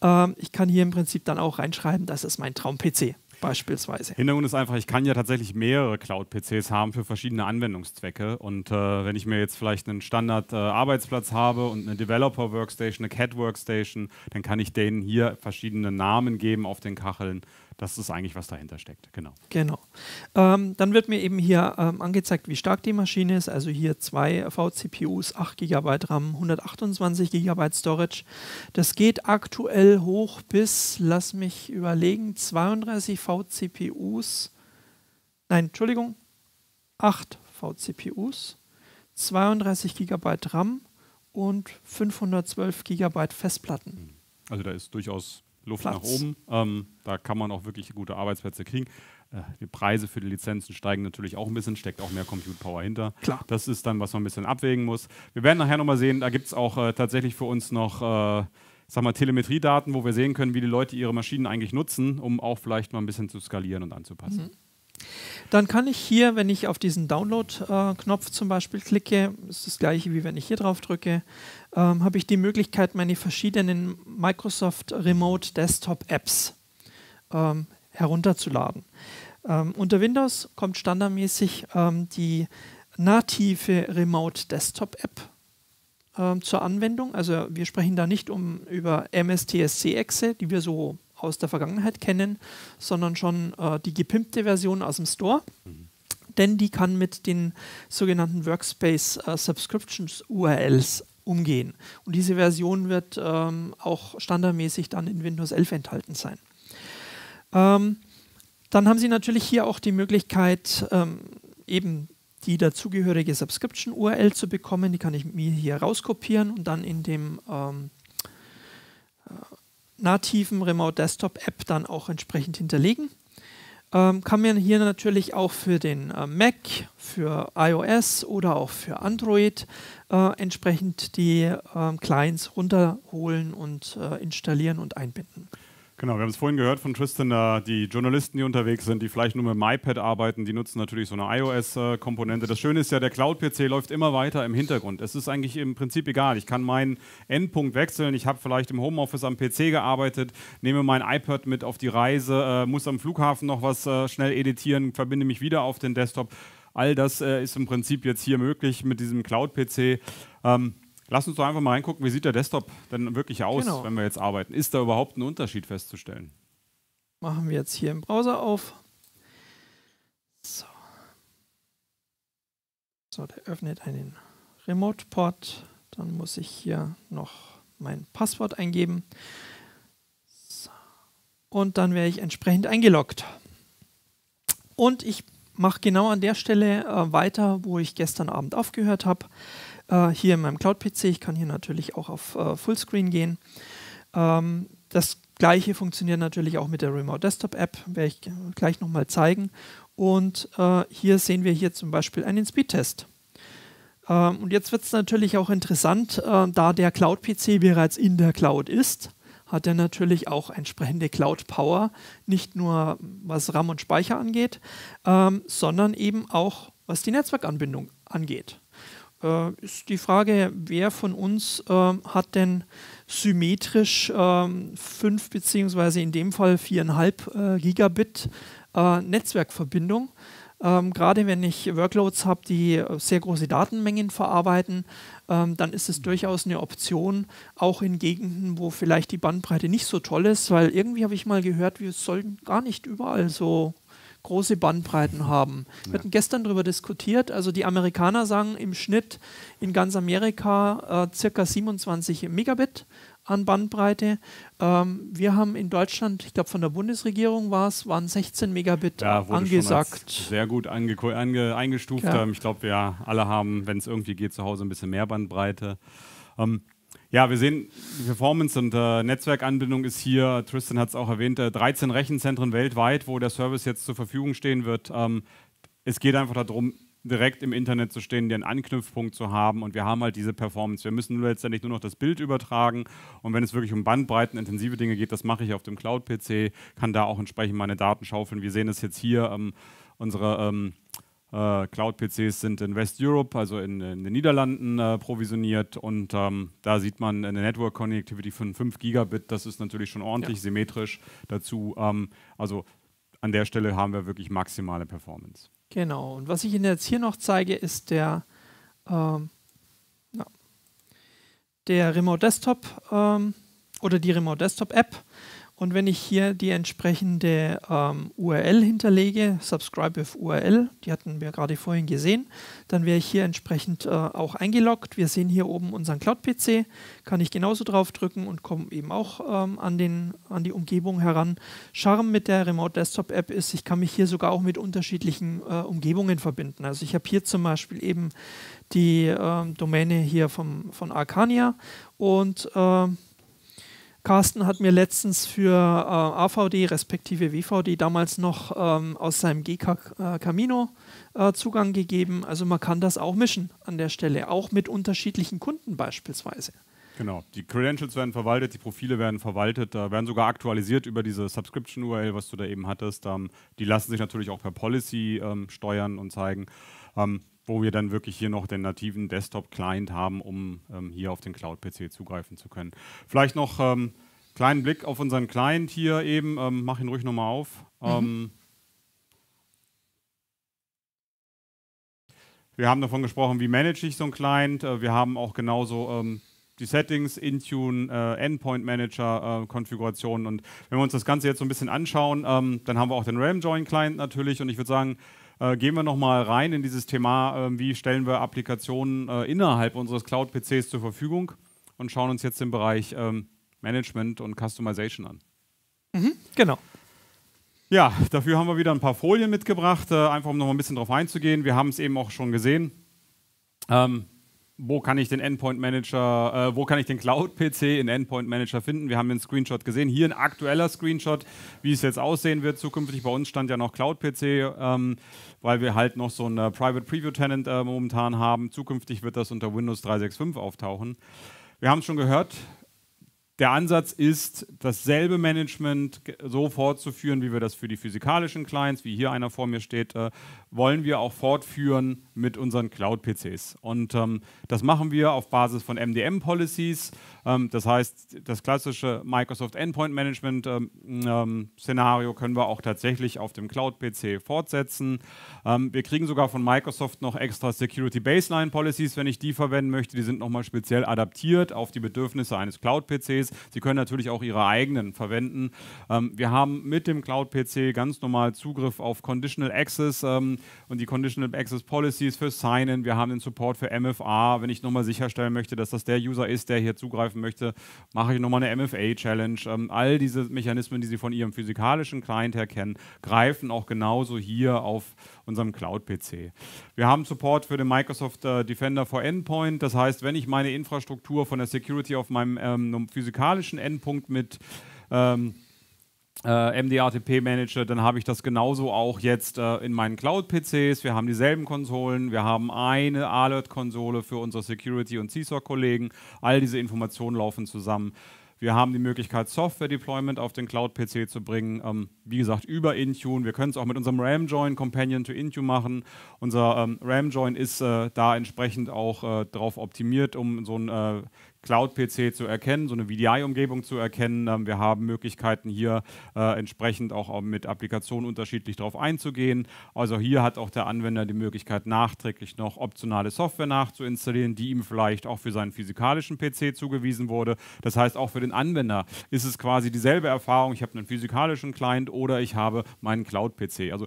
Ähm, ich kann hier im Prinzip dann auch reinschreiben, das ist mein Traum-PC beispielsweise. Hintergrund ist einfach, ich kann ja tatsächlich mehrere Cloud-PCs haben für verschiedene Anwendungszwecke. Und äh, wenn ich mir jetzt vielleicht einen Standard-Arbeitsplatz äh, habe und eine Developer-Workstation, eine CAD-Workstation, dann kann ich denen hier verschiedene Namen geben auf den Kacheln das ist eigentlich, was dahinter steckt. Genau. Genau. Ähm, dann wird mir eben hier ähm, angezeigt, wie stark die Maschine ist. Also hier zwei vCPUs, 8 GB RAM, 128 GB Storage. Das geht aktuell hoch bis, lass mich überlegen, 32 vCPUs. Nein, Entschuldigung, 8 vCPUs, 32 GB RAM und 512 GB Festplatten. Also da ist durchaus Luft Platz. nach oben. Ähm, da kann man auch wirklich gute Arbeitsplätze kriegen. Äh, die Preise für die Lizenzen steigen natürlich auch ein bisschen, steckt auch mehr Compute Power hinter. Klar. Das ist dann, was man ein bisschen abwägen muss. Wir werden nachher nochmal sehen, da gibt es auch äh, tatsächlich für uns noch äh, sag mal, Telemetriedaten, wo wir sehen können, wie die Leute ihre Maschinen eigentlich nutzen, um auch vielleicht mal ein bisschen zu skalieren und anzupassen. Mhm. Dann kann ich hier, wenn ich auf diesen Download-Knopf zum Beispiel klicke, ist das gleiche wie wenn ich hier drauf drücke, ähm, habe ich die Möglichkeit, meine verschiedenen Microsoft Remote Desktop Apps ähm, herunterzuladen. Ähm, unter Windows kommt standardmäßig ähm, die native Remote Desktop App ähm, zur Anwendung. Also wir sprechen da nicht um über MSTSC-Exe, die wir so aus der Vergangenheit kennen, sondern schon äh, die gepimpte Version aus dem Store. Mhm. Denn die kann mit den sogenannten Workspace äh, Subscriptions URLs umgehen. Und diese Version wird ähm, auch standardmäßig dann in Windows 11 enthalten sein. Ähm, dann haben Sie natürlich hier auch die Möglichkeit, ähm, eben die dazugehörige Subscription-URL zu bekommen. Die kann ich mir hier rauskopieren und dann in dem ähm, nativen Remote Desktop App dann auch entsprechend hinterlegen. Ähm, kann man hier natürlich auch für den äh, Mac, für iOS oder auch für Android äh, entsprechend die äh, Clients runterholen und äh, installieren und einbinden. Genau, wir haben es vorhin gehört von Tristan, da die Journalisten, die unterwegs sind, die vielleicht nur mit dem iPad arbeiten, die nutzen natürlich so eine iOS-Komponente. Das Schöne ist ja, der Cloud-PC läuft immer weiter im Hintergrund. Es ist eigentlich im Prinzip egal. Ich kann meinen Endpunkt wechseln. Ich habe vielleicht im Homeoffice am PC gearbeitet, nehme mein iPad mit auf die Reise, äh, muss am Flughafen noch was äh, schnell editieren, verbinde mich wieder auf den Desktop. All das äh, ist im Prinzip jetzt hier möglich mit diesem Cloud-PC. Lass uns doch einfach mal reingucken, wie sieht der Desktop denn wirklich aus, genau. wenn wir jetzt arbeiten. Ist da überhaupt ein Unterschied festzustellen? Machen wir jetzt hier im Browser auf. So, so der öffnet einen Remote-Port. Dann muss ich hier noch mein Passwort eingeben. So. Und dann werde ich entsprechend eingeloggt. Und ich mache genau an der Stelle äh, weiter, wo ich gestern Abend aufgehört habe äh, hier in meinem Cloud-PC. Ich kann hier natürlich auch auf äh, Fullscreen gehen. Ähm, das gleiche funktioniert natürlich auch mit der Remote Desktop App, werde ich gleich nochmal zeigen. Und äh, hier sehen wir hier zum Beispiel einen Speedtest. Ähm, und jetzt wird es natürlich auch interessant, äh, da der Cloud-PC bereits in der Cloud ist, hat er natürlich auch entsprechende Cloud-Power, nicht nur was RAM und Speicher angeht, ähm, sondern eben auch was die Netzwerkanbindung angeht. Äh, ist die Frage, wer von uns äh, hat denn symmetrisch äh, 5 beziehungsweise in dem Fall 4,5 äh, Gigabit äh, Netzwerkverbindung. Ähm, Gerade wenn ich Workloads habe, die sehr große Datenmengen verarbeiten, ähm, dann ist es durchaus eine Option, auch in Gegenden, wo vielleicht die Bandbreite nicht so toll ist, weil irgendwie habe ich mal gehört, wir sollten gar nicht überall so große Bandbreiten haben. Wir ja. hatten gestern darüber diskutiert, also die Amerikaner sagen im Schnitt in ganz Amerika äh, circa 27 Megabit an Bandbreite. Ähm, wir haben in Deutschland, ich glaube von der Bundesregierung war es, waren 16 Megabit ja, angesagt. sehr gut ange eingestuft. Ja. Ich glaube, wir alle haben, wenn es irgendwie geht, zu Hause ein bisschen mehr Bandbreite. Ähm, ja, wir sehen, die Performance und äh, Netzwerkanbindung ist hier, Tristan hat es auch erwähnt, äh, 13 Rechenzentren weltweit, wo der Service jetzt zur Verfügung stehen wird. Ähm, es geht einfach darum, direkt im Internet zu stehen, den Anknüpfpunkt zu haben und wir haben halt diese Performance. Wir müssen letztendlich nur noch das Bild übertragen und wenn es wirklich um bandbreitenintensive Dinge geht, das mache ich auf dem Cloud-PC, kann da auch entsprechend meine Daten schaufeln. Wir sehen es jetzt hier, ähm, unsere ähm, äh, Cloud-PCs sind in West Europe, also in, in den Niederlanden äh, provisioniert und ähm, da sieht man eine Network Connectivity von 5 Gigabit, das ist natürlich schon ordentlich ja. symmetrisch dazu. Ähm, also an der Stelle haben wir wirklich maximale Performance. Genau, und was ich Ihnen jetzt hier noch zeige, ist der, ähm, ja, der Remote Desktop ähm, oder die Remote Desktop App. Und wenn ich hier die entsprechende ähm, URL hinterlege, Subscribe with URL, die hatten wir gerade vorhin gesehen, dann wäre ich hier entsprechend äh, auch eingeloggt. Wir sehen hier oben unseren Cloud-PC, kann ich genauso draufdrücken und komme eben auch ähm, an, den, an die Umgebung heran. Charme mit der Remote Desktop App ist, ich kann mich hier sogar auch mit unterschiedlichen äh, Umgebungen verbinden. Also ich habe hier zum Beispiel eben die äh, Domäne hier vom, von Arcania und äh, Carsten hat mir letztens für äh, AVD respektive WVD damals noch ähm, aus seinem GK äh, Camino äh, Zugang gegeben. Also man kann das auch mischen an der Stelle, auch mit unterschiedlichen Kunden beispielsweise. Genau, die Credentials werden verwaltet, die Profile werden verwaltet, äh, werden sogar aktualisiert über diese Subscription-URL, was du da eben hattest. Ähm, die lassen sich natürlich auch per Policy ähm, steuern und zeigen. Ähm, wo wir dann wirklich hier noch den nativen Desktop-Client haben, um ähm, hier auf den Cloud-PC zugreifen zu können. Vielleicht noch ähm, kleinen Blick auf unseren Client hier eben, ähm, mach ihn ruhig nochmal auf. Mhm. Ähm, wir haben davon gesprochen, wie manage ich so einen Client. Äh, wir haben auch genauso ähm, die Settings, Intune, äh, Endpoint Manager, äh, Konfigurationen. Und wenn wir uns das Ganze jetzt so ein bisschen anschauen, ähm, dann haben wir auch den RAM Join Client natürlich. Und ich würde sagen, äh, gehen wir nochmal rein in dieses Thema, äh, wie stellen wir Applikationen äh, innerhalb unseres Cloud-PCs zur Verfügung und schauen uns jetzt den Bereich ähm, Management und Customization an. Mhm, genau. Ja, dafür haben wir wieder ein paar Folien mitgebracht, äh, einfach um noch ein bisschen drauf einzugehen. Wir haben es eben auch schon gesehen. Ähm, wo kann ich den Endpoint Manager, äh, wo kann ich den Cloud-PC in Endpoint Manager finden? Wir haben den Screenshot gesehen. Hier ein aktueller Screenshot, wie es jetzt aussehen wird zukünftig. Bei uns stand ja noch Cloud-PC, ähm, weil wir halt noch so ein äh, Private Preview Tenant äh, momentan haben. Zukünftig wird das unter Windows 365 auftauchen. Wir haben es schon gehört, der Ansatz ist, dasselbe Management so fortzuführen, wie wir das für die physikalischen Clients, wie hier einer vor mir steht, äh, wollen wir auch fortführen mit unseren Cloud-PCs. Und ähm, das machen wir auf Basis von MDM-Policies. Ähm, das heißt, das klassische Microsoft Endpoint Management-Szenario ähm, ähm können wir auch tatsächlich auf dem Cloud-PC fortsetzen. Wir kriegen sogar von Microsoft noch extra Security Baseline Policies, wenn ich die verwenden möchte. Die sind nochmal speziell adaptiert auf die Bedürfnisse eines Cloud-PCs. Sie können natürlich auch Ihre eigenen verwenden. Wir haben mit dem Cloud-PC ganz normal Zugriff auf Conditional Access und die Conditional Access Policies für Sign-in. Wir haben den Support für MFA. Wenn ich nochmal sicherstellen möchte, dass das der User ist, der hier zugreifen möchte, mache ich nochmal eine MFA-Challenge. Ähm, all diese Mechanismen, die Sie von Ihrem physikalischen Client her kennen, greifen auch genauso hier auf unserem Cloud-PC. Wir haben Support für den Microsoft äh, Defender for Endpoint. Das heißt, wenn ich meine Infrastruktur von der Security auf meinem ähm, physikalischen Endpunkt mit ähm, äh, MDRTP Manager, dann habe ich das genauso auch jetzt äh, in meinen Cloud-PCs. Wir haben dieselben Konsolen, wir haben eine Alert-Konsole für unsere Security- und CISOC-Kollegen. All diese Informationen laufen zusammen. Wir haben die Möglichkeit, Software-Deployment auf den Cloud-PC zu bringen. Ähm, wie gesagt, über Intune. Wir können es auch mit unserem RAM-Join Companion to Intune machen. Unser ähm, RAM-Join ist äh, da entsprechend auch äh, darauf optimiert, um so ein äh, Cloud-PC zu erkennen, so eine VDI-Umgebung zu erkennen. Ähm, wir haben Möglichkeiten hier äh, entsprechend auch mit Applikationen unterschiedlich darauf einzugehen. Also hier hat auch der Anwender die Möglichkeit, nachträglich noch optionale Software nachzuinstallieren, die ihm vielleicht auch für seinen physikalischen PC zugewiesen wurde. Das heißt, auch für den Anwender ist es quasi dieselbe Erfahrung. Ich habe einen physikalischen Client oder ich habe meinen Cloud-PC. Also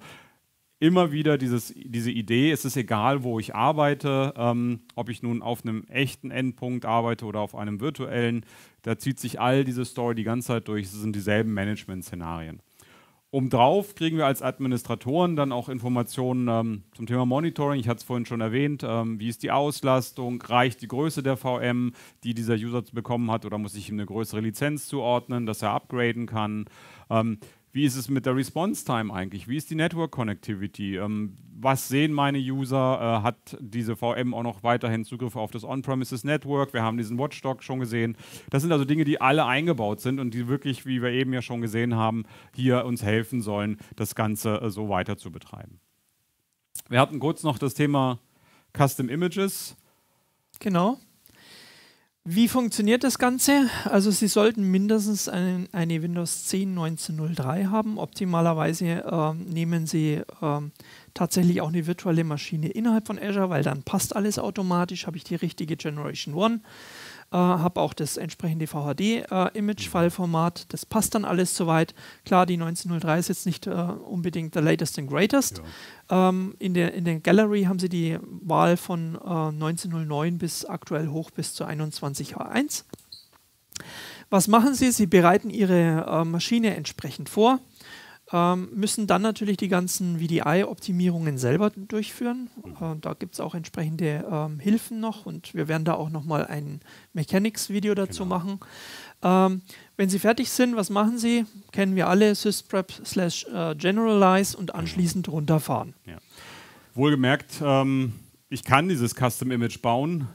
immer wieder dieses, diese Idee, es ist egal, wo ich arbeite, ähm, ob ich nun auf einem echten Endpunkt arbeite oder auf einem virtuellen, da zieht sich all diese Story die ganze Zeit durch, es sind dieselben Management-Szenarien. Obendrauf kriegen wir als Administratoren dann auch Informationen ähm, zum Thema Monitoring. Ich hatte es vorhin schon erwähnt. Ähm, wie ist die Auslastung? Reicht die Größe der VM, die dieser User bekommen hat, oder muss ich ihm eine größere Lizenz zuordnen, dass er upgraden kann? Ähm, wie ist es mit der Response Time eigentlich? Wie ist die Network Connectivity? Ähm, was sehen meine User? Äh, hat diese VM auch noch weiterhin Zugriff auf das On-Premises Network? Wir haben diesen Watchdog schon gesehen. Das sind also Dinge, die alle eingebaut sind und die wirklich, wie wir eben ja schon gesehen haben, hier uns helfen sollen, das Ganze äh, so weiter zu betreiben. Wir hatten kurz noch das Thema Custom Images. Genau. Wie funktioniert das Ganze? Also Sie sollten mindestens ein, eine Windows 10 1903 haben. Optimalerweise äh, nehmen Sie äh, tatsächlich auch eine virtuelle Maschine innerhalb von Azure, weil dann passt alles automatisch. Habe ich die richtige Generation 1 äh, habe auch das entsprechende VHD-Image-File-Format. Äh, das passt dann alles soweit. Klar, die 1903 ist jetzt nicht äh, unbedingt der latest and greatest. Ja. Ähm, in, der, in der Gallery haben sie die Wahl von äh, 1909 bis aktuell hoch bis zu 21H1. Was machen Sie? Sie bereiten Ihre äh, Maschine entsprechend vor ähm, müssen dann natürlich die ganzen VDI-Optimierungen selber durchführen. Äh, da gibt es auch entsprechende ähm, Hilfen noch und wir werden da auch nochmal ein Mechanics-Video dazu genau. machen. Ähm, wenn Sie fertig sind, was machen Sie? Kennen wir alle, sysprep slash äh, generalize und anschließend runterfahren. Ja. Wohlgemerkt, ähm, ich kann dieses Custom Image bauen.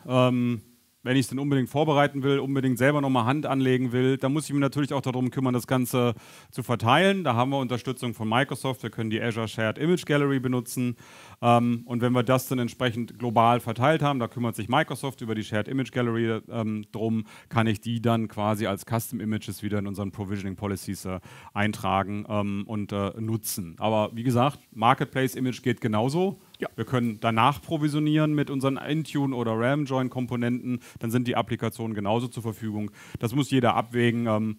Wenn ich es denn unbedingt vorbereiten will, unbedingt selber nochmal Hand anlegen will, dann muss ich mich natürlich auch darum kümmern, das Ganze zu verteilen. Da haben wir Unterstützung von Microsoft. Wir können die Azure Shared Image Gallery benutzen. Ähm, und wenn wir das dann entsprechend global verteilt haben, da kümmert sich Microsoft über die Shared Image Gallery ähm, drum, kann ich die dann quasi als Custom Images wieder in unseren Provisioning Policies äh, eintragen ähm, und äh, nutzen. Aber wie gesagt, Marketplace Image geht genauso. Ja. Wir können danach provisionieren mit unseren Intune oder RAM-Join-Komponenten. Dann sind die Applikationen genauso zur Verfügung. Das muss jeder abwägen, ähm,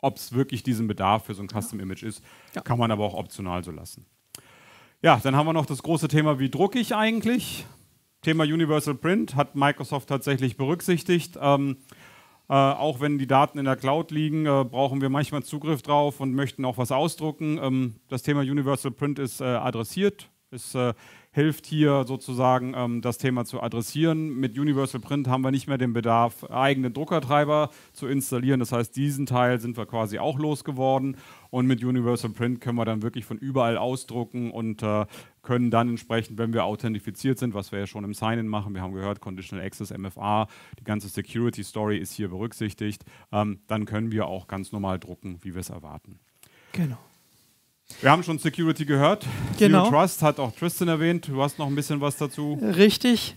ob es wirklich diesen Bedarf für so ein Custom-Image ist. Ja. Kann man aber auch optional so lassen. Ja, dann haben wir noch das große Thema, wie drucke ich eigentlich? Thema Universal Print hat Microsoft tatsächlich berücksichtigt. Ähm, äh, auch wenn die Daten in der Cloud liegen, äh, brauchen wir manchmal Zugriff drauf und möchten auch was ausdrucken. Ähm, das Thema Universal Print ist äh, adressiert, ist äh, hilft hier sozusagen ähm, das Thema zu adressieren. Mit Universal Print haben wir nicht mehr den Bedarf, eigene Druckertreiber zu installieren. Das heißt, diesen Teil sind wir quasi auch losgeworden. Und mit Universal Print können wir dann wirklich von überall ausdrucken und äh, können dann entsprechend, wenn wir authentifiziert sind, was wir ja schon im Sign-In machen, wir haben gehört, Conditional Access MFA, die ganze Security Story ist hier berücksichtigt, ähm, dann können wir auch ganz normal drucken, wie wir es erwarten. Genau. Wir haben schon Security gehört. Genau. Zero Trust hat auch Tristan erwähnt. Du hast noch ein bisschen was dazu. Richtig.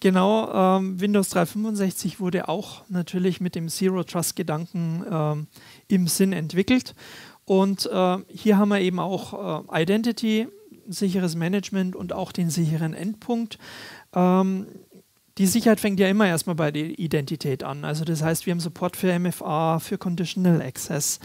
Genau, ähm, Windows 365 wurde auch natürlich mit dem Zero Trust Gedanken ähm, im Sinn entwickelt. Und äh, hier haben wir eben auch äh, Identity, sicheres Management und auch den sicheren Endpunkt. Ähm, die Sicherheit fängt ja immer erstmal bei der Identität an. Also das heißt, wir haben Support für MFA, für Conditional Access.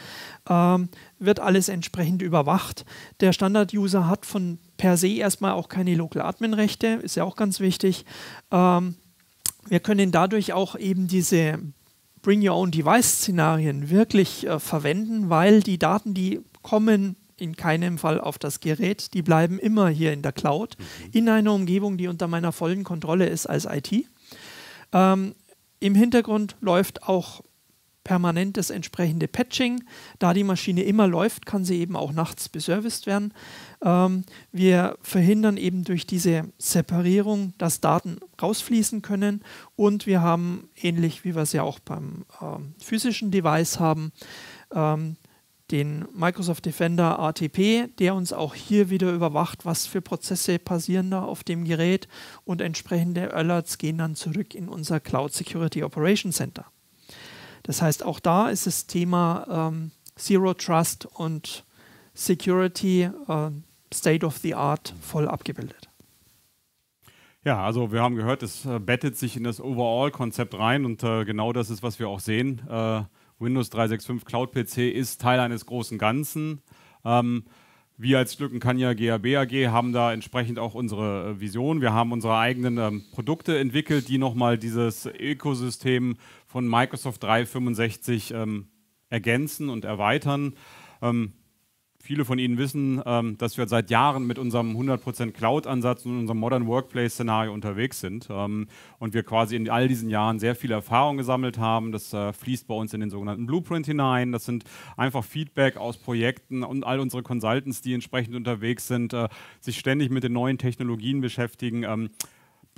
Ähm, wird alles entsprechend überwacht. Der Standard-User hat von per se erstmal auch keine Local-Admin-Rechte, ist ja auch ganz wichtig. Ähm, wir können dadurch auch eben diese Bring Your Own Device-Szenarien wirklich äh, verwenden, weil die Daten, die kommen, in keinem Fall auf das Gerät. Die bleiben immer hier in der Cloud, mhm. in einer Umgebung, die unter meiner vollen Kontrolle ist als IT. Ähm, Im Hintergrund läuft auch permanent das entsprechende Patching. Da die Maschine immer läuft, kann sie eben auch nachts beserviced werden. Ähm, wir verhindern eben durch diese Separierung, dass Daten rausfließen können. Und wir haben, ähnlich wie wir es ja auch beim ähm, physischen Device haben, ähm, den Microsoft Defender ATP, der uns auch hier wieder überwacht, was für Prozesse passieren da auf dem Gerät und entsprechende Alerts gehen dann zurück in unser Cloud Security Operation Center. Das heißt, auch da ist das Thema ähm, Zero Trust und Security äh, State of the Art voll abgebildet. Ja, also wir haben gehört, es äh, bettet sich in das Overall-Konzept rein und äh, genau das ist, was wir auch sehen. Äh, Windows 365 Cloud PC ist Teil eines großen Ganzen. Ähm, wir als Glückenkanja GAB AG haben da entsprechend auch unsere äh, Vision. Wir haben unsere eigenen ähm, Produkte entwickelt, die nochmal dieses Ökosystem von Microsoft 365 ähm, ergänzen und erweitern. Ähm, Viele von Ihnen wissen, ähm, dass wir seit Jahren mit unserem 100% Cloud-Ansatz und unserem Modern Workplace-Szenario unterwegs sind ähm, und wir quasi in all diesen Jahren sehr viel Erfahrung gesammelt haben. Das äh, fließt bei uns in den sogenannten Blueprint hinein. Das sind einfach Feedback aus Projekten und all unsere Consultants, die entsprechend unterwegs sind, äh, sich ständig mit den neuen Technologien beschäftigen ähm,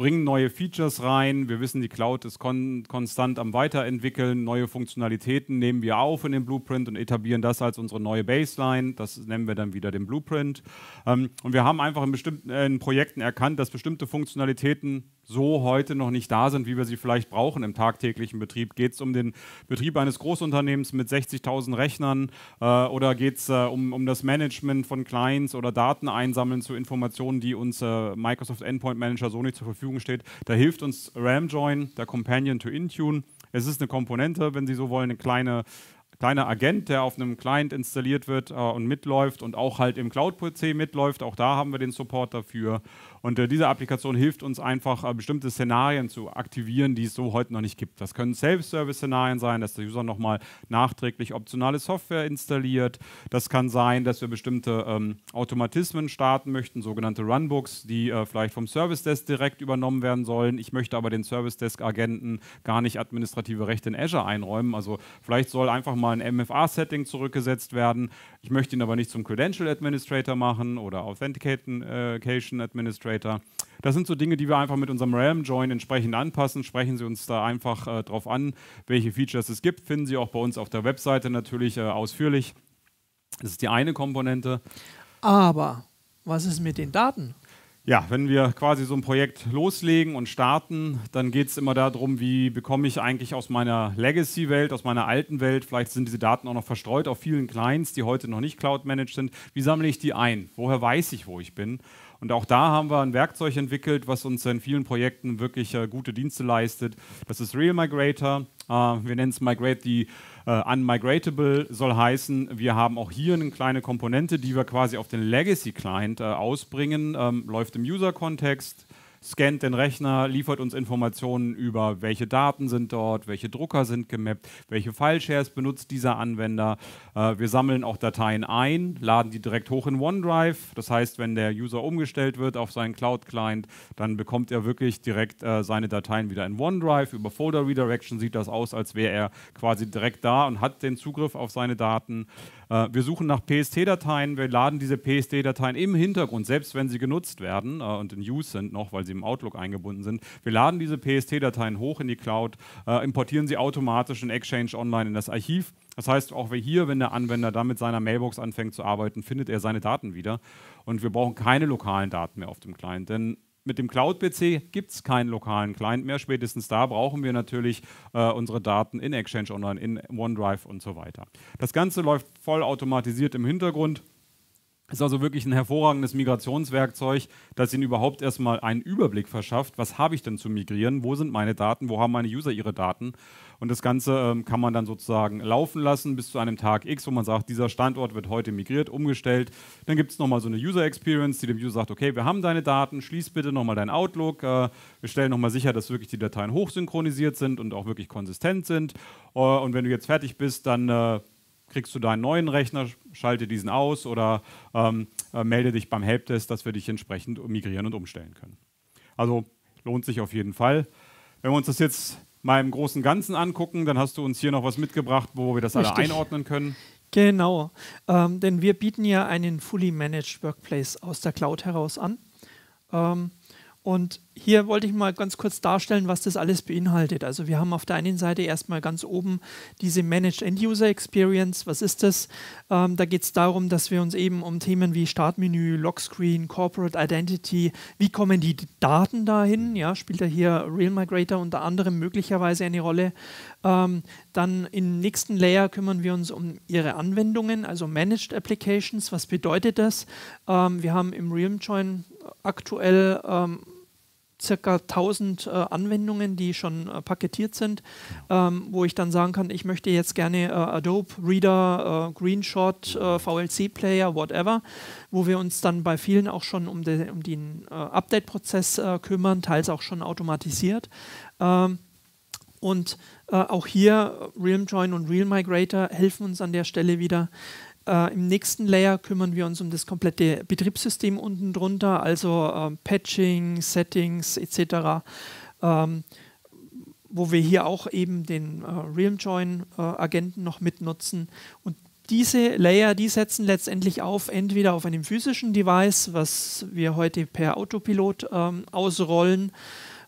bringen neue Features rein. Wir wissen, die Cloud ist kon konstant am Weiterentwickeln. Neue Funktionalitäten nehmen wir auf in den Blueprint und etablieren das als unsere neue Baseline. Das nennen wir dann wieder den Blueprint. Ähm, und wir haben einfach in bestimmten äh, in Projekten erkannt, dass bestimmte Funktionalitäten so heute noch nicht da sind, wie wir sie vielleicht brauchen im tagtäglichen Betrieb. Geht es um den Betrieb eines Großunternehmens mit 60.000 Rechnern äh, oder geht es äh, um, um das Management von Clients oder Daten einsammeln zu Informationen, die uns äh, Microsoft Endpoint Manager so nicht zur Verfügung steht? Da hilft uns RamJoin, der Companion to Intune. Es ist eine Komponente, wenn Sie so wollen, eine kleine kleiner Agent, der auf einem Client installiert wird äh, und mitläuft und auch halt im Cloud-PC mitläuft. Auch da haben wir den Support dafür. Und äh, diese Applikation hilft uns einfach, äh, bestimmte Szenarien zu aktivieren, die es so heute noch nicht gibt. Das können Self-Service-Szenarien sein, dass der User nochmal nachträglich optionale Software installiert. Das kann sein, dass wir bestimmte ähm, Automatismen starten möchten, sogenannte Runbooks, die äh, vielleicht vom Service Desk direkt übernommen werden sollen. Ich möchte aber den Service Desk-Agenten gar nicht administrative Rechte in Azure einräumen. Also vielleicht soll einfach mal ein MFA-Setting zurückgesetzt werden. Ich möchte ihn aber nicht zum Credential Administrator machen oder Authentication Administrator Administrator. Das sind so Dinge, die wir einfach mit unserem Realm Join entsprechend anpassen. Sprechen Sie uns da einfach äh, drauf an, welche Features es gibt. Finden Sie auch bei uns auf der Webseite natürlich äh, ausführlich. Das ist die eine Komponente. Aber was ist mit den Daten? Ja, wenn wir quasi so ein Projekt loslegen und starten, dann geht es immer darum, wie bekomme ich eigentlich aus meiner Legacy-Welt, aus meiner alten Welt, vielleicht sind diese Daten auch noch verstreut auf vielen Clients, die heute noch nicht Cloud-managed sind, wie sammle ich die ein? Woher weiß ich, wo ich bin? Und auch da haben wir ein Werkzeug entwickelt, was uns in vielen Projekten wirklich äh, gute Dienste leistet. Das ist Real Migrator. Äh, wir nennen es Migrate die äh, Unmigratable soll heißen, wir haben auch hier eine kleine Komponente, die wir quasi auf den Legacy Client äh, ausbringen, ähm, läuft im User-Kontext scannt den Rechner, liefert uns Informationen über, welche Daten sind dort, welche Drucker sind gemappt, welche File-Shares benutzt dieser Anwender. Äh, wir sammeln auch Dateien ein, laden die direkt hoch in OneDrive. Das heißt, wenn der User umgestellt wird auf seinen Cloud-Client, dann bekommt er wirklich direkt äh, seine Dateien wieder in OneDrive. Über Folder Redirection sieht das aus, als wäre er quasi direkt da und hat den Zugriff auf seine Daten. Äh, wir suchen nach PST-Dateien, wir laden diese PST-Dateien im Hintergrund, selbst wenn sie genutzt werden äh, und in Use sind noch, weil sie im Outlook eingebunden sind. Wir laden diese PST-Dateien hoch in die Cloud, äh, importieren sie automatisch in Exchange Online in das Archiv. Das heißt, auch hier, wenn der Anwender dann mit seiner Mailbox anfängt zu arbeiten, findet er seine Daten wieder. Und wir brauchen keine lokalen Daten mehr auf dem Client, denn mit dem Cloud-PC gibt es keinen lokalen Client mehr. Spätestens da brauchen wir natürlich äh, unsere Daten in Exchange Online, in OneDrive und so weiter. Das Ganze läuft voll automatisiert im Hintergrund. Ist also wirklich ein hervorragendes Migrationswerkzeug, das Ihnen überhaupt erstmal einen Überblick verschafft. Was habe ich denn zu migrieren? Wo sind meine Daten? Wo haben meine User ihre Daten? Und das Ganze ähm, kann man dann sozusagen laufen lassen bis zu einem Tag X, wo man sagt, dieser Standort wird heute migriert, umgestellt. Dann gibt es nochmal so eine User Experience, die dem User sagt, okay, wir haben deine Daten, schließ bitte nochmal dein Outlook. Äh, wir stellen nochmal sicher, dass wirklich die Dateien hochsynchronisiert sind und auch wirklich konsistent sind. Äh, und wenn du jetzt fertig bist, dann äh, kriegst du deinen neuen Rechner, schalte diesen aus oder ähm, äh, melde dich beim Helpdesk, dass wir dich entsprechend migrieren und umstellen können. Also lohnt sich auf jeden Fall. Wenn wir uns das jetzt mal im großen Ganzen angucken. Dann hast du uns hier noch was mitgebracht, wo wir das Richtig. alle einordnen können. Genau, ähm, denn wir bieten ja einen Fully Managed Workplace aus der Cloud heraus an. Ähm, und hier wollte ich mal ganz kurz darstellen, was das alles beinhaltet. Also wir haben auf der einen Seite erstmal ganz oben diese Managed End User Experience. Was ist das? Ähm, da geht es darum, dass wir uns eben um Themen wie Startmenü, Lockscreen, Corporate Identity, wie kommen die Daten dahin? Ja, spielt da hier Real Migrator unter anderem möglicherweise eine Rolle. Ähm, dann im nächsten Layer kümmern wir uns um ihre Anwendungen, also Managed Applications. Was bedeutet das? Ähm, wir haben im Realm Join aktuell ähm, circa 1000 äh, Anwendungen, die schon äh, paketiert sind, ähm, wo ich dann sagen kann, ich möchte jetzt gerne äh, Adobe Reader, äh, Greenshot, äh, VLC Player, whatever, wo wir uns dann bei vielen auch schon um, de, um den äh, Update-Prozess kümmern, teils auch schon automatisiert. Ähm, und auch hier Realm Join und Real Migrator helfen uns an der Stelle wieder, äh, Im nächsten Layer kümmern wir uns um das komplette Betriebssystem unten drunter, also äh, Patching, Settings etc., ähm, wo wir hier auch eben den äh, Realm-Join-Agenten äh, noch mitnutzen. Und diese Layer, die setzen letztendlich auf, entweder auf einem physischen Device, was wir heute per Autopilot ähm, ausrollen,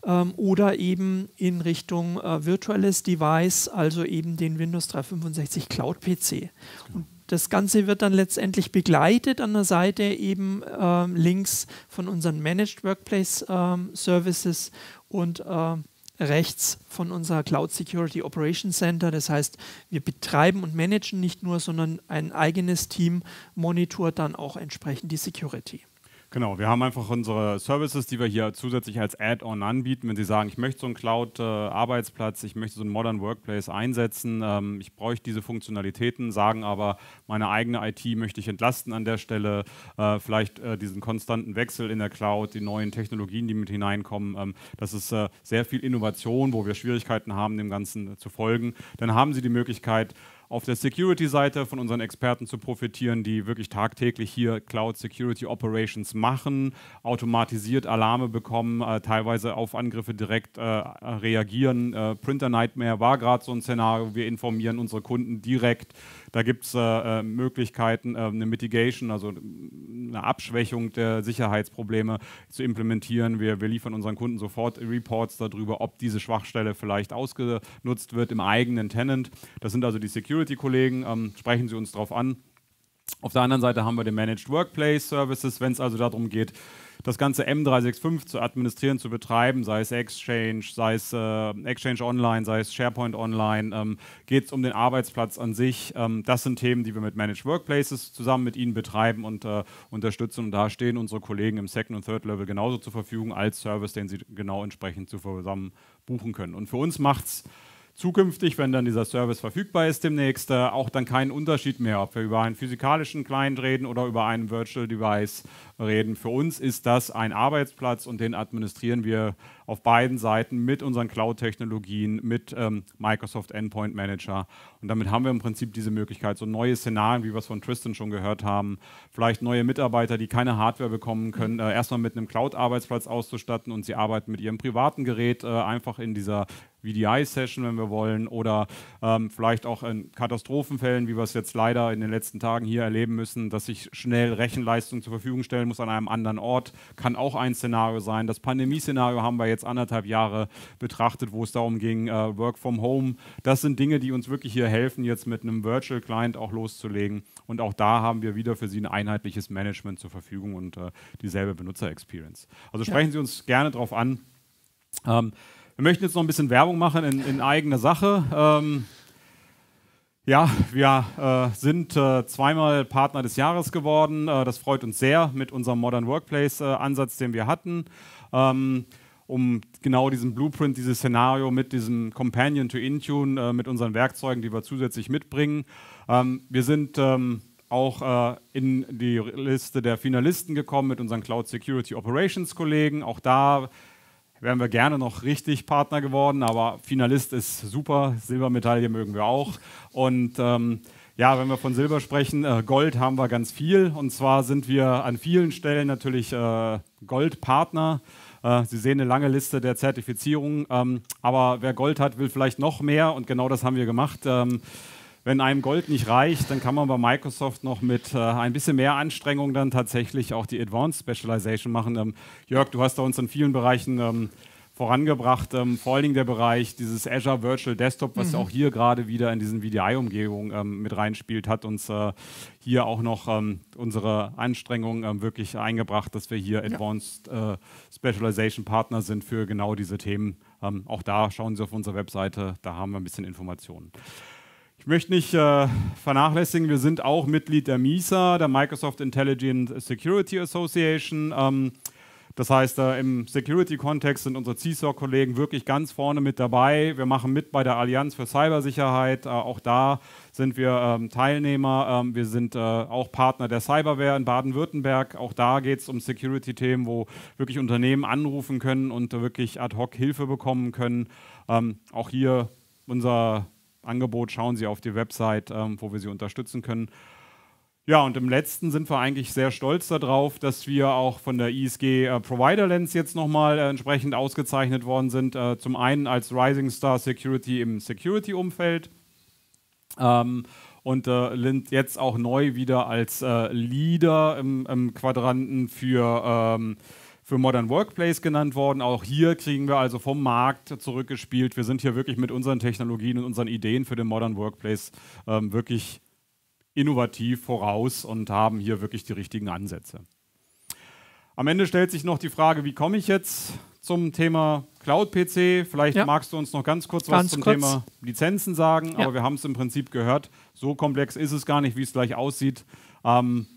ähm, oder eben in Richtung äh, virtuelles Device, also eben den Windows 365 Cloud PC. Und das Ganze wird dann letztendlich begleitet an der Seite eben ähm, links von unseren Managed Workplace ähm, Services und äh, rechts von unserer Cloud Security Operations Center. Das heißt, wir betreiben und managen nicht nur, sondern ein eigenes Team monitort dann auch entsprechend die Security. Genau, wir haben einfach unsere Services, die wir hier zusätzlich als Add-on anbieten. Wenn Sie sagen, ich möchte so einen Cloud-Arbeitsplatz, ich möchte so einen Modern Workplace einsetzen, ähm, ich bräuchte diese Funktionalitäten, sagen aber, meine eigene IT möchte ich entlasten an der Stelle, äh, vielleicht äh, diesen konstanten Wechsel in der Cloud, die neuen Technologien, die mit hineinkommen. Ähm, das ist äh, sehr viel Innovation, wo wir Schwierigkeiten haben, dem Ganzen zu folgen. Dann haben Sie die Möglichkeit, auf der Security-Seite von unseren Experten zu profitieren, die wirklich tagtäglich hier Cloud Security Operations machen, automatisiert Alarme bekommen, äh, teilweise auf Angriffe direkt äh, reagieren. Äh, Printer Nightmare war gerade so ein Szenario. Wir informieren unsere Kunden direkt da gibt es äh, äh, Möglichkeiten, äh, eine Mitigation, also eine Abschwächung der Sicherheitsprobleme zu implementieren. Wir, wir liefern unseren Kunden sofort Reports darüber, ob diese Schwachstelle vielleicht ausgenutzt wird im eigenen Tenant. Das sind also die Security-Kollegen. Ähm, sprechen Sie uns darauf an. Auf der anderen Seite haben wir den Managed Workplace Services, wenn es also darum geht, das ganze M365 zu administrieren, zu betreiben, sei es Exchange, sei es äh, Exchange Online, sei es SharePoint Online, ähm, geht es um den Arbeitsplatz an sich. Ähm, das sind Themen, die wir mit Managed Workplaces zusammen mit Ihnen betreiben und äh, unterstützen. Und da stehen unsere Kollegen im Second und Third Level genauso zur Verfügung als Service, den Sie genau entsprechend zusammen buchen können. Und für uns macht es zukünftig, wenn dann dieser Service verfügbar ist demnächst, äh, auch dann keinen Unterschied mehr, ob wir über einen physikalischen Client reden oder über einen Virtual Device reden. Für uns ist das ein Arbeitsplatz und den administrieren wir auf beiden Seiten mit unseren Cloud-Technologien, mit ähm, Microsoft Endpoint Manager. Und damit haben wir im Prinzip diese Möglichkeit, so neue Szenarien, wie wir es von Tristan schon gehört haben, vielleicht neue Mitarbeiter, die keine Hardware bekommen können, äh, erstmal mit einem Cloud-Arbeitsplatz auszustatten und sie arbeiten mit ihrem privaten Gerät äh, einfach in dieser VDI-Session, wenn wir wollen, oder ähm, vielleicht auch in Katastrophenfällen, wie wir es jetzt leider in den letzten Tagen hier erleben müssen, dass ich schnell Rechenleistung zur Verfügung stellen muss an einem anderen Ort, kann auch ein Szenario sein. Das Pandemie-Szenario haben wir jetzt anderthalb Jahre betrachtet, wo es darum ging, äh, Work from Home. Das sind Dinge, die uns wirklich hier helfen, jetzt mit einem Virtual Client auch loszulegen. Und auch da haben wir wieder für Sie ein einheitliches Management zur Verfügung und äh, dieselbe Benutzer-Experience. Also sprechen ja. Sie uns gerne darauf an. Ähm, wir möchten jetzt noch ein bisschen Werbung machen in, in eigener Sache. Ähm, ja, wir äh, sind äh, zweimal Partner des Jahres geworden. Äh, das freut uns sehr mit unserem Modern Workplace-Ansatz, den wir hatten, ähm, um genau diesen Blueprint, dieses Szenario mit diesem Companion to Intune, äh, mit unseren Werkzeugen, die wir zusätzlich mitbringen. Ähm, wir sind ähm, auch äh, in die Liste der Finalisten gekommen mit unseren Cloud Security Operations Kollegen. Auch da wären wir gerne noch richtig Partner geworden, aber Finalist ist super, Silbermedaille mögen wir auch. Und ähm, Ja, wenn wir von Silber sprechen, äh, Gold haben wir ganz viel. Und zwar sind wir an vielen Stellen natürlich äh, Goldpartner. Äh, Sie sehen eine lange Liste der Zertifizierungen. Ähm, aber wer Gold hat, will vielleicht noch mehr. Und genau das haben wir gemacht. Ähm, wenn einem Gold nicht reicht, dann kann man bei Microsoft noch mit äh, ein bisschen mehr Anstrengung dann tatsächlich auch die Advanced Specialization machen. Ähm, Jörg, du hast da uns in vielen Bereichen ähm, vorangebracht, ähm, vor allen Dingen der Bereich dieses Azure Virtual Desktop, was mhm. auch hier gerade wieder in diesen VDI-Umgebungen ähm, mit reinspielt, hat uns äh, hier auch noch ähm, unsere Anstrengungen ähm, wirklich eingebracht, dass wir hier ja. Advanced äh, Specialization Partner sind für genau diese Themen. Auch da schauen Sie auf unsere Webseite, da haben wir ein bisschen Informationen. Ich möchte nicht äh, vernachlässigen, wir sind auch Mitglied der MISA, der Microsoft Intelligent Security Association. Ähm, das heißt, äh, im Security-Kontext sind unsere CISOR-Kollegen wirklich ganz vorne mit dabei. Wir machen mit bei der Allianz für Cybersicherheit. Äh, auch da sind wir ähm, Teilnehmer. Ähm, wir sind äh, auch Partner der Cyberware in Baden-Württemberg. Auch da geht es um Security-Themen, wo wirklich Unternehmen anrufen können und wirklich ad hoc Hilfe bekommen können. Ähm, auch hier unser Angebot, schauen Sie auf die Website, ähm, wo wir Sie unterstützen können. Ja, und im letzten sind wir eigentlich sehr stolz darauf, dass wir auch von der ISG äh, Provider Lens jetzt nochmal äh, entsprechend ausgezeichnet worden sind. Äh, zum einen als Rising Star Security im Security-Umfeld ähm, und äh, Lind jetzt auch neu wieder als äh, Leader im, im, Quadranten für ähm, für Modern Workplace genannt worden. Auch hier kriegen wir also vom Markt zurückgespielt. Wir sind hier wirklich mit unseren Technologien und unseren Ideen für den Modern Workplace ähm, wirklich innovativ voraus und haben hier wirklich die richtigen Ansätze. Am Ende stellt sich noch die Frage, wie komme ich jetzt zum Thema Cloud-PC? Vielleicht ja. magst du uns noch ganz kurz ganz was zum kurz. Thema Lizenzen sagen, ja. aber wir haben es im Prinzip gehört. So komplex ist es gar nicht, wie es gleich aussieht. Ähm,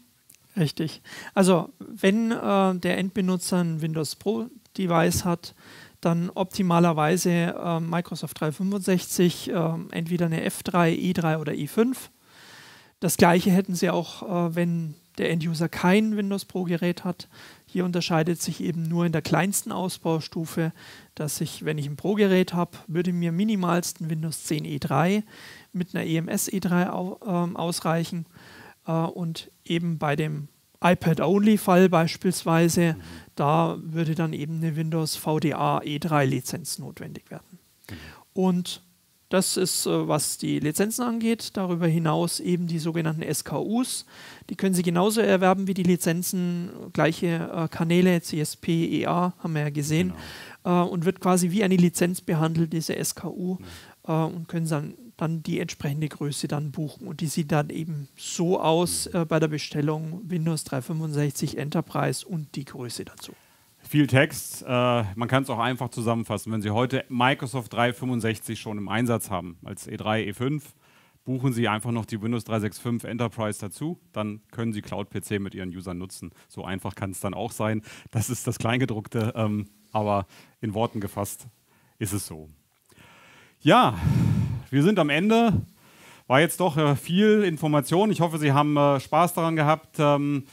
Richtig. Also wenn äh, der Endbenutzer ein Windows Pro Device hat, dann optimalerweise äh, Microsoft 365, äh, entweder eine F3, E3 oder E5. Das gleiche hätten sie auch, äh, wenn der Enduser kein Windows Pro Gerät hat. Hier unterscheidet sich eben nur in der kleinsten Ausbaustufe, dass ich, wenn ich ein Pro Gerät habe, würde mir minimalsten Windows 10 E3 mit einer EMS E3 au, ähm, ausreichen äh, und eben bei dem iPad-Only-Fall beispielsweise, mhm. da würde dann eben eine Windows VDA E3-Lizenz notwendig werden. Mhm. Und das ist, äh, was die Lizenzen angeht. Darüber hinaus eben die sogenannten SKUs. Die können Sie genauso erwerben wie die Lizenzen. Gleiche äh, Kanäle, CSP, EA, haben wir ja gesehen. Genau. Äh, und wird quasi wie eine Lizenz behandelt, diese SKU. Mhm. Und können dann dann die entsprechende Größe dann buchen. Und die sieht dann eben so aus äh, bei der Bestellung Windows 365 Enterprise und die Größe dazu. Viel Text, äh, man kann es auch einfach zusammenfassen. Wenn Sie heute Microsoft 365 schon im Einsatz haben, als E3, E5, buchen Sie einfach noch die Windows 365 Enterprise dazu, dann können Sie Cloud-PC mit Ihren Usern nutzen. So einfach kann es dann auch sein. Das ist das Kleingedruckte, ähm, aber in Worten gefasst ist es so. Ja, wir sind am Ende. War jetzt doch äh, viel Information. Ich hoffe, Sie haben äh, Spaß daran gehabt. Ähm,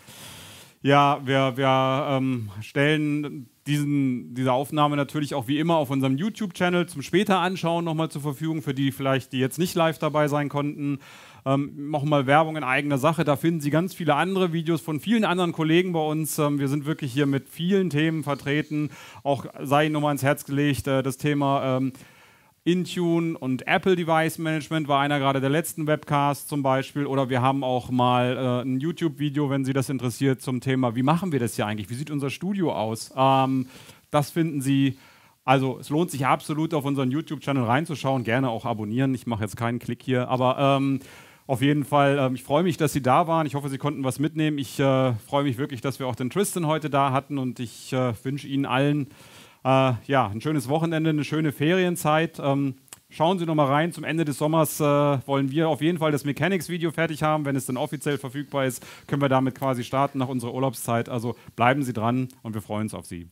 ja, wir, wir ähm, stellen diesen, diese Aufnahme natürlich auch wie immer auf unserem YouTube-Channel zum später anschauen nochmal zur Verfügung, für die vielleicht, die jetzt nicht live dabei sein konnten. Ähm, nochmal Werbung in eigener Sache. Da finden Sie ganz viele andere Videos von vielen anderen Kollegen bei uns. Ähm, wir sind wirklich hier mit vielen Themen vertreten. Auch sei Ihnen nochmal ins Herz gelegt, äh, das Thema ähm, Intune und Apple Device Management war einer gerade der letzten Webcasts zum Beispiel. Oder wir haben auch mal äh, ein YouTube-Video, wenn Sie das interessiert, zum Thema, wie machen wir das hier eigentlich? Wie sieht unser Studio aus? Ähm, das finden Sie. Also es lohnt sich absolut auf unseren YouTube-Channel reinzuschauen, gerne auch abonnieren. Ich mache jetzt keinen Klick hier, aber ähm, auf jeden Fall, ähm, ich freue mich, dass Sie da waren. Ich hoffe, Sie konnten was mitnehmen. Ich äh, freue mich wirklich, dass wir auch den Tristan heute da hatten und ich äh, wünsche Ihnen allen äh, ja, ein schönes Wochenende, eine schöne Ferienzeit. Ähm, schauen Sie noch mal rein. Zum Ende des Sommers äh, wollen wir auf jeden Fall das Mechanics-Video fertig haben. Wenn es dann offiziell verfügbar ist, können wir damit quasi starten nach unserer Urlaubszeit. Also bleiben Sie dran und wir freuen uns auf Sie.